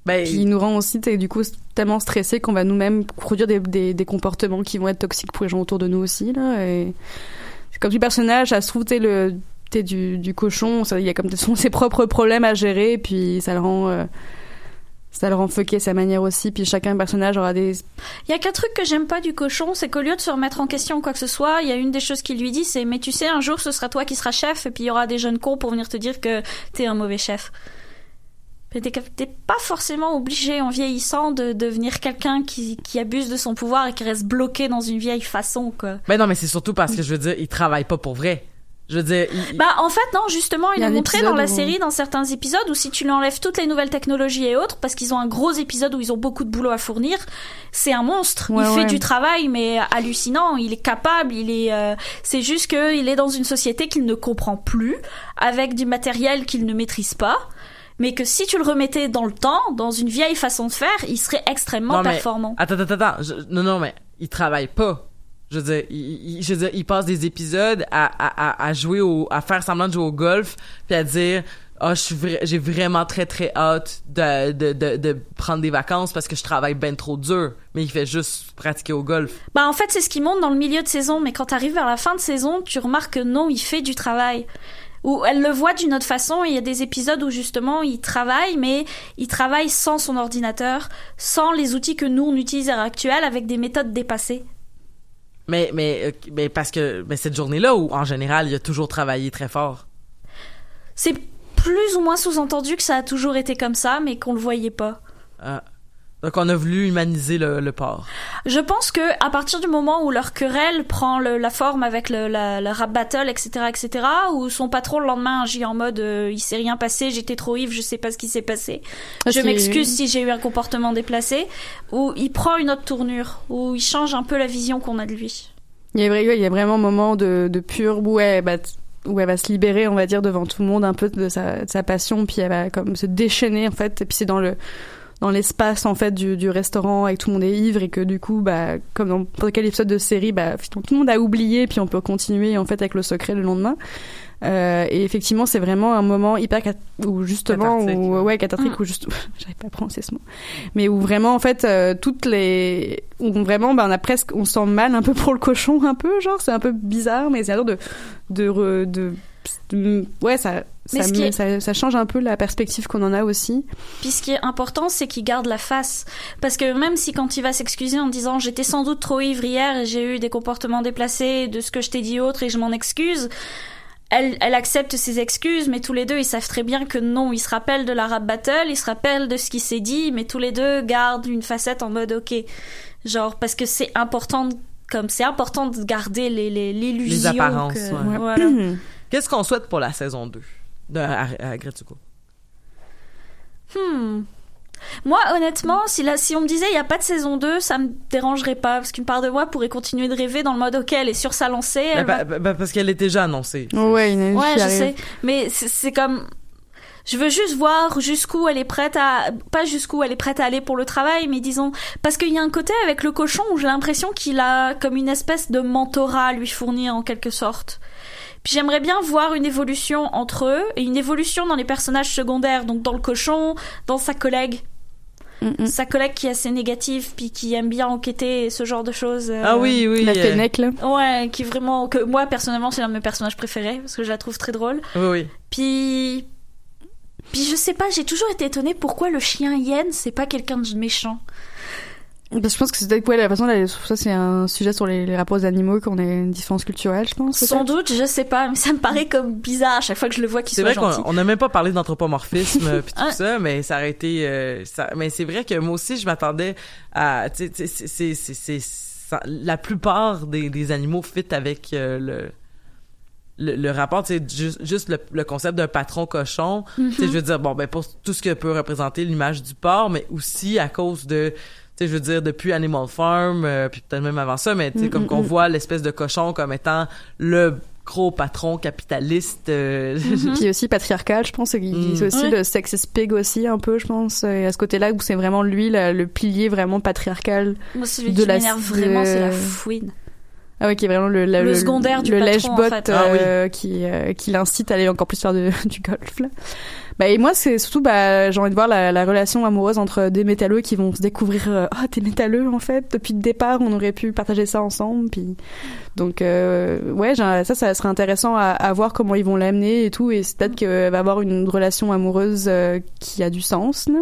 Ben il nous rend aussi, du coup, tellement stressés qu'on va nous-mêmes produire des, des, des comportements qui vont être toxiques pour les gens autour de nous aussi, là. Et c'est comme du personnage, ça se trouve, t'es le, t'es du, du cochon, il y a comme son- ses propres problèmes à gérer, puis ça le rend, euh, ça le rend fucké sa manière aussi, puis chacun personnage aura des, Il y a qu'un truc que j'aime pas du cochon, c'est qu'au lieu de se remettre en question ou quoi que ce soit, il y a une des choses qu'il lui dit, c'est mais tu sais un jour ce sera toi qui seras chef et puis il y aura des jeunes cons pour venir te dire que t'es un mauvais chef. Mais T'es t'es pas forcément obligé en vieillissant de devenir quelqu'un qui, qui abuse de son pouvoir et qui reste bloqué dans une vieille façon quoi. Ben non, mais c'est surtout parce que je veux dire, ils travaillent pas pour vrai. Je veux dire, Bah en fait non justement Il il est montré dans la où- série dans certains épisodes où si tu lui enlèves toutes les nouvelles technologies et autres parce qu'ils ont un gros épisode où ils ont beaucoup de boulot à fournir c'est un monstre Ouais, il fait du travail mais hallucinant il est capable il est euh, c'est juste que il est dans une société qu'il ne comprend plus avec du matériel qu'il ne maîtrise pas mais que si tu le remettais dans le temps dans une vieille façon de faire il serait extrêmement Non, mais- performant Attends, attends, attends. Je- non, non, mais ils travaillent pas. Je veux dire, ils- je veux dire, ils passent des épisodes à, à, jouer au, à faire semblant de jouer au golf, puis à dire, vra- j'ai vraiment très très hâte de, de, de, prendre des vacances parce que je travaille ben trop dur. Mais il fait juste pratiquer au golf. Bah en fait c'est ce qui monte dans le milieu de saison, mais quand t'arrives vers la fin de saison, tu remarques que non, il fait du travail. Ou elle le voit d'une autre façon, il y a des épisodes où justement il travaille, mais il travaille sans son ordinateur, sans les outils que nous on utilise à l'heure actuelle, avec des méthodes dépassées. Mais, mais, euh, mais parce que, mais cette journée-là où, en général, il a toujours travaillé très fort. C'est plus ou moins sous-entendu que ça a toujours été comme ça, mais qu'on le voyait pas. Ah. Donc, on a voulu humaniser le, le porc. Je pense que à partir du moment où leur querelle prend le- la forme avec le, la, la rap battle, etc., etc., où son patron le lendemain agit en mode euh, il s'est rien passé, j'étais trop ivre, je sais pas ce qui s'est passé, Ah, je m'excuse si j'ai eu un comportement déplacé, où il prend une autre tournure, où il change un peu la vision qu'on a de lui. Il y a, vrai- il y a vraiment un moment de, de pur où elle, bah, où elle va se libérer, on va dire, devant tout le monde un peu de sa, de sa passion, puis elle va comme se déchaîner en fait. Et puis c'est dans le dans l'espace en fait du, du restaurant et que tout le monde est ivre et que du coup bah comme dans n'importe quel épisode de série bah tout le monde a oublié puis on peut continuer en fait avec le secret le lendemain Euh, et effectivement, c'est vraiment un moment hyper cat- où justement, où, ouais. cathartique, Mm. où juste, j'arrive pas à prononcer ce mot, mais où vraiment, en fait, euh, toutes les, où vraiment, ben, on a presque, on se sent mal un peu pour le cochon, un peu, genre, c'est un peu bizarre, mais c'est à dire de, de, re- de, de- ouais, ça, ça, ce qui me- est- ça, ça change un peu la perspective qu'on en a aussi. Puis ce qui est important, c'est qu'il garde la face. Parce que même si quand il va s'excuser en disant j'étais sans doute trop ivre hier et j'ai eu des comportements déplacés de ce que je t'ai dit autre et je m'en excuse, elle, elle accepte ses excuses, mais tous les deux, ils savent très bien que non, ils se rappellent de la rap battle, ils se rappellent de ce qui s'est dit, mais tous les deux gardent une facette en mode ok. Genre, parce que c'est important, de- comme c'est important de garder les, les, l'illusion. Les apparences, que- ouais. Voilà. Qu'est-ce qu'on souhaite pour la saison 2 de à, à Gretsuko? Hmm. Moi, honnêtement, si, la, si on me disait il n'y a pas de saison 2, ça me dérangerait pas. Parce qu'une part de moi pourrait continuer de rêver dans le mode ok, elle est sur sa lancée. elle va- ben, parce qu'elle est déjà annoncée. Ouais, une Ouais, je arrive. sais. Mais c'est c'est comme. Je veux juste voir jusqu'où elle est prête à. Pas jusqu'où elle est prête à aller pour le travail, mais disons. Parce qu'il y a un côté avec le cochon où j'ai l'impression qu'il a comme une espèce de mentorat à lui fournir en quelque sorte. Puis j'aimerais bien voir une évolution entre eux et une évolution dans les personnages secondaires, donc dans le cochon, dans sa collègue. Mm, mm. Sa collègue qui est assez négative, puis qui aime bien enquêter et ce genre de choses. euh, Ah oui, oui. La euh, Fennec, là. Ouais, qui vraiment. que Moi, personnellement, c'est l'un de mes personnages préférés, parce que je la trouve très drôle. oui, oui. Puis. Puis je sais pas, j'ai toujours été étonnée pourquoi le chien Yen, c'est pas quelqu'un de méchant. Parce que je pense que c'est peut-être ouais, la façon là, ça c'est un sujet sur les, les rapports aux animaux qu'on a une différence culturelle je pense Sans doute, je sais pas, mais ça me paraît comme bizarre à chaque fois que je le vois qu'il C'est soit vrai gentil. qu'on on n'a même pas parlé d'anthropomorphisme puis tout Ah. ça, mais ça aurait été. euh, ça, mais c'est vrai que moi aussi, je m'attendais à. Tu sais, tu sais, c'est- c'est c'est c'est la plupart des, des animaux fit avec euh, le. Le, le rapport, c'est juste, juste le, le concept d'un patron cochon. Tu sais, je veux dire, bon, ben, pour tout ce que peut représenter l'image du porc, mais aussi à cause de, sais, je veux dire, depuis Animal Farm, euh, puis peut-être même avant ça, mais tu sais, Mm, comme mm, qu'on mm. voit l'espèce de cochon comme étant le gros patron capitaliste. euh, Puis aussi patriarcal, je pense, et Mm. c'est aussi Ouais. le sexist pig aussi un peu, je pense, et à ce côté-là où c'est vraiment lui le pilier vraiment patriarcal. Moi, celui de qui la- m'énerve vraiment, c'est la fouine. Ah ouais, qui est vraiment le le, Le secondaire du le patron, en fait. Ah oui. euh, qui euh, qui l'incite à aller encore plus faire de, du golf là. Bah et moi c'est surtout bah j'ai envie de voir la, la relation amoureuse entre des métalleux qui vont se découvrir euh, ah t'es métalleux en fait depuis le départ on aurait pu partager ça ensemble puis donc euh, ouais ça ça serait intéressant à, à voir comment ils vont l'amener et tout et c'est peut-être qu'elle va avoir une relation amoureuse euh, qui a du sens là.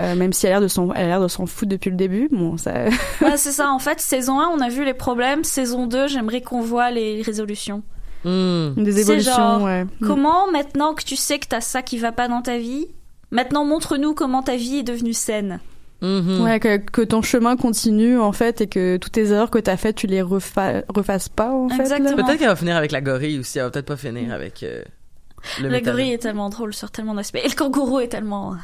Euh, même si elle a l'air de s'en elle a l'air de s'en foutre depuis le début bon ça Ouais, c'est ça. En fait, saison 1, on a vu les problèmes. Saison 2, j'aimerais qu'on voit les résolutions. hmm. des C'est évolutions genre, ouais Mm. Comment, maintenant que tu sais que t'as ça qui va pas dans ta vie, maintenant montre-nous comment ta vie est devenue saine. Mhm. Ouais, que, que ton chemin continue en fait et que toutes tes erreurs que t'as faites, tu les refa refasses pas en fait. Exactement. Peut-être qu'elle va finir avec la gorille aussi. Elle va peut-être pas finir avec euh, le La métal. gorille est tellement drôle sur tellement d'aspects. Et le kangourou est tellement...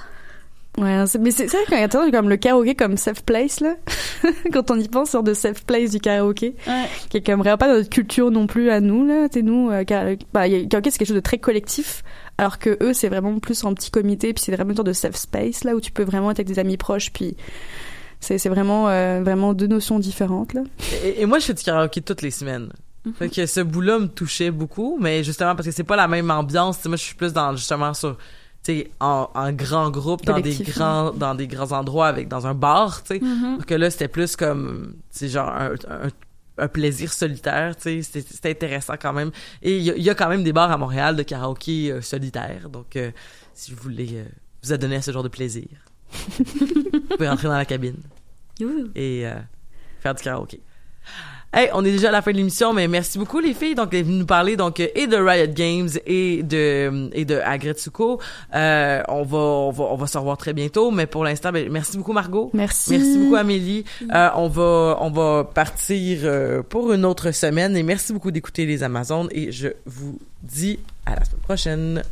Ouais, c'est- mais c'est vrai quand attends, comme le karaoké comme safe place là, quand on y pense sur de safe place du karaoké, Ouais. qui est comme vraiment pas notre culture non plus à nous là, t'es nous, euh, kara- bah, y a- karaoké c'est quelque chose de très collectif, alors que eux c'est vraiment plus en petit comité, puis c'est vraiment une sorte de safe space là où tu peux vraiment être avec des amis proches, puis c'est c'est vraiment euh, vraiment deux notions différentes là. Et, et moi, je fais du karaoké toutes les semaines. Mhm. Fait que ce bout-là me touchait beaucoup, mais justement parce que c'est pas la même ambiance. Tu sais, moi, je suis plus dans justement sur, sais, en, en grand groupe, dans des grands, dans des grands endroits avec dans un bar, tu sais. Mhm. Que là, c'était plus comme, c'est genre un, un, un plaisir solitaire, tu sais. C'était intéressant quand même. Et il y, a- il y a quand même des bars à Montréal de karaoké euh, solitaire, donc euh, si vous voulez euh, vous adonner à ce genre de plaisir, vous pouvez rentrer dans la cabine et euh, faire du karaoké. Hey, on est déjà à la fin de l'émission, mais merci beaucoup les filles donc venues nous parler donc euh, et de Riot Games et de et de Agretsuko. Euh, on va on va on va se revoir très bientôt, mais pour l'instant, ben, merci beaucoup Margot. Merci. Merci beaucoup Amélie. Euh, on va on va partir euh, pour une autre semaine et merci beaucoup d'écouter les Amazones et je vous dis à la semaine prochaine.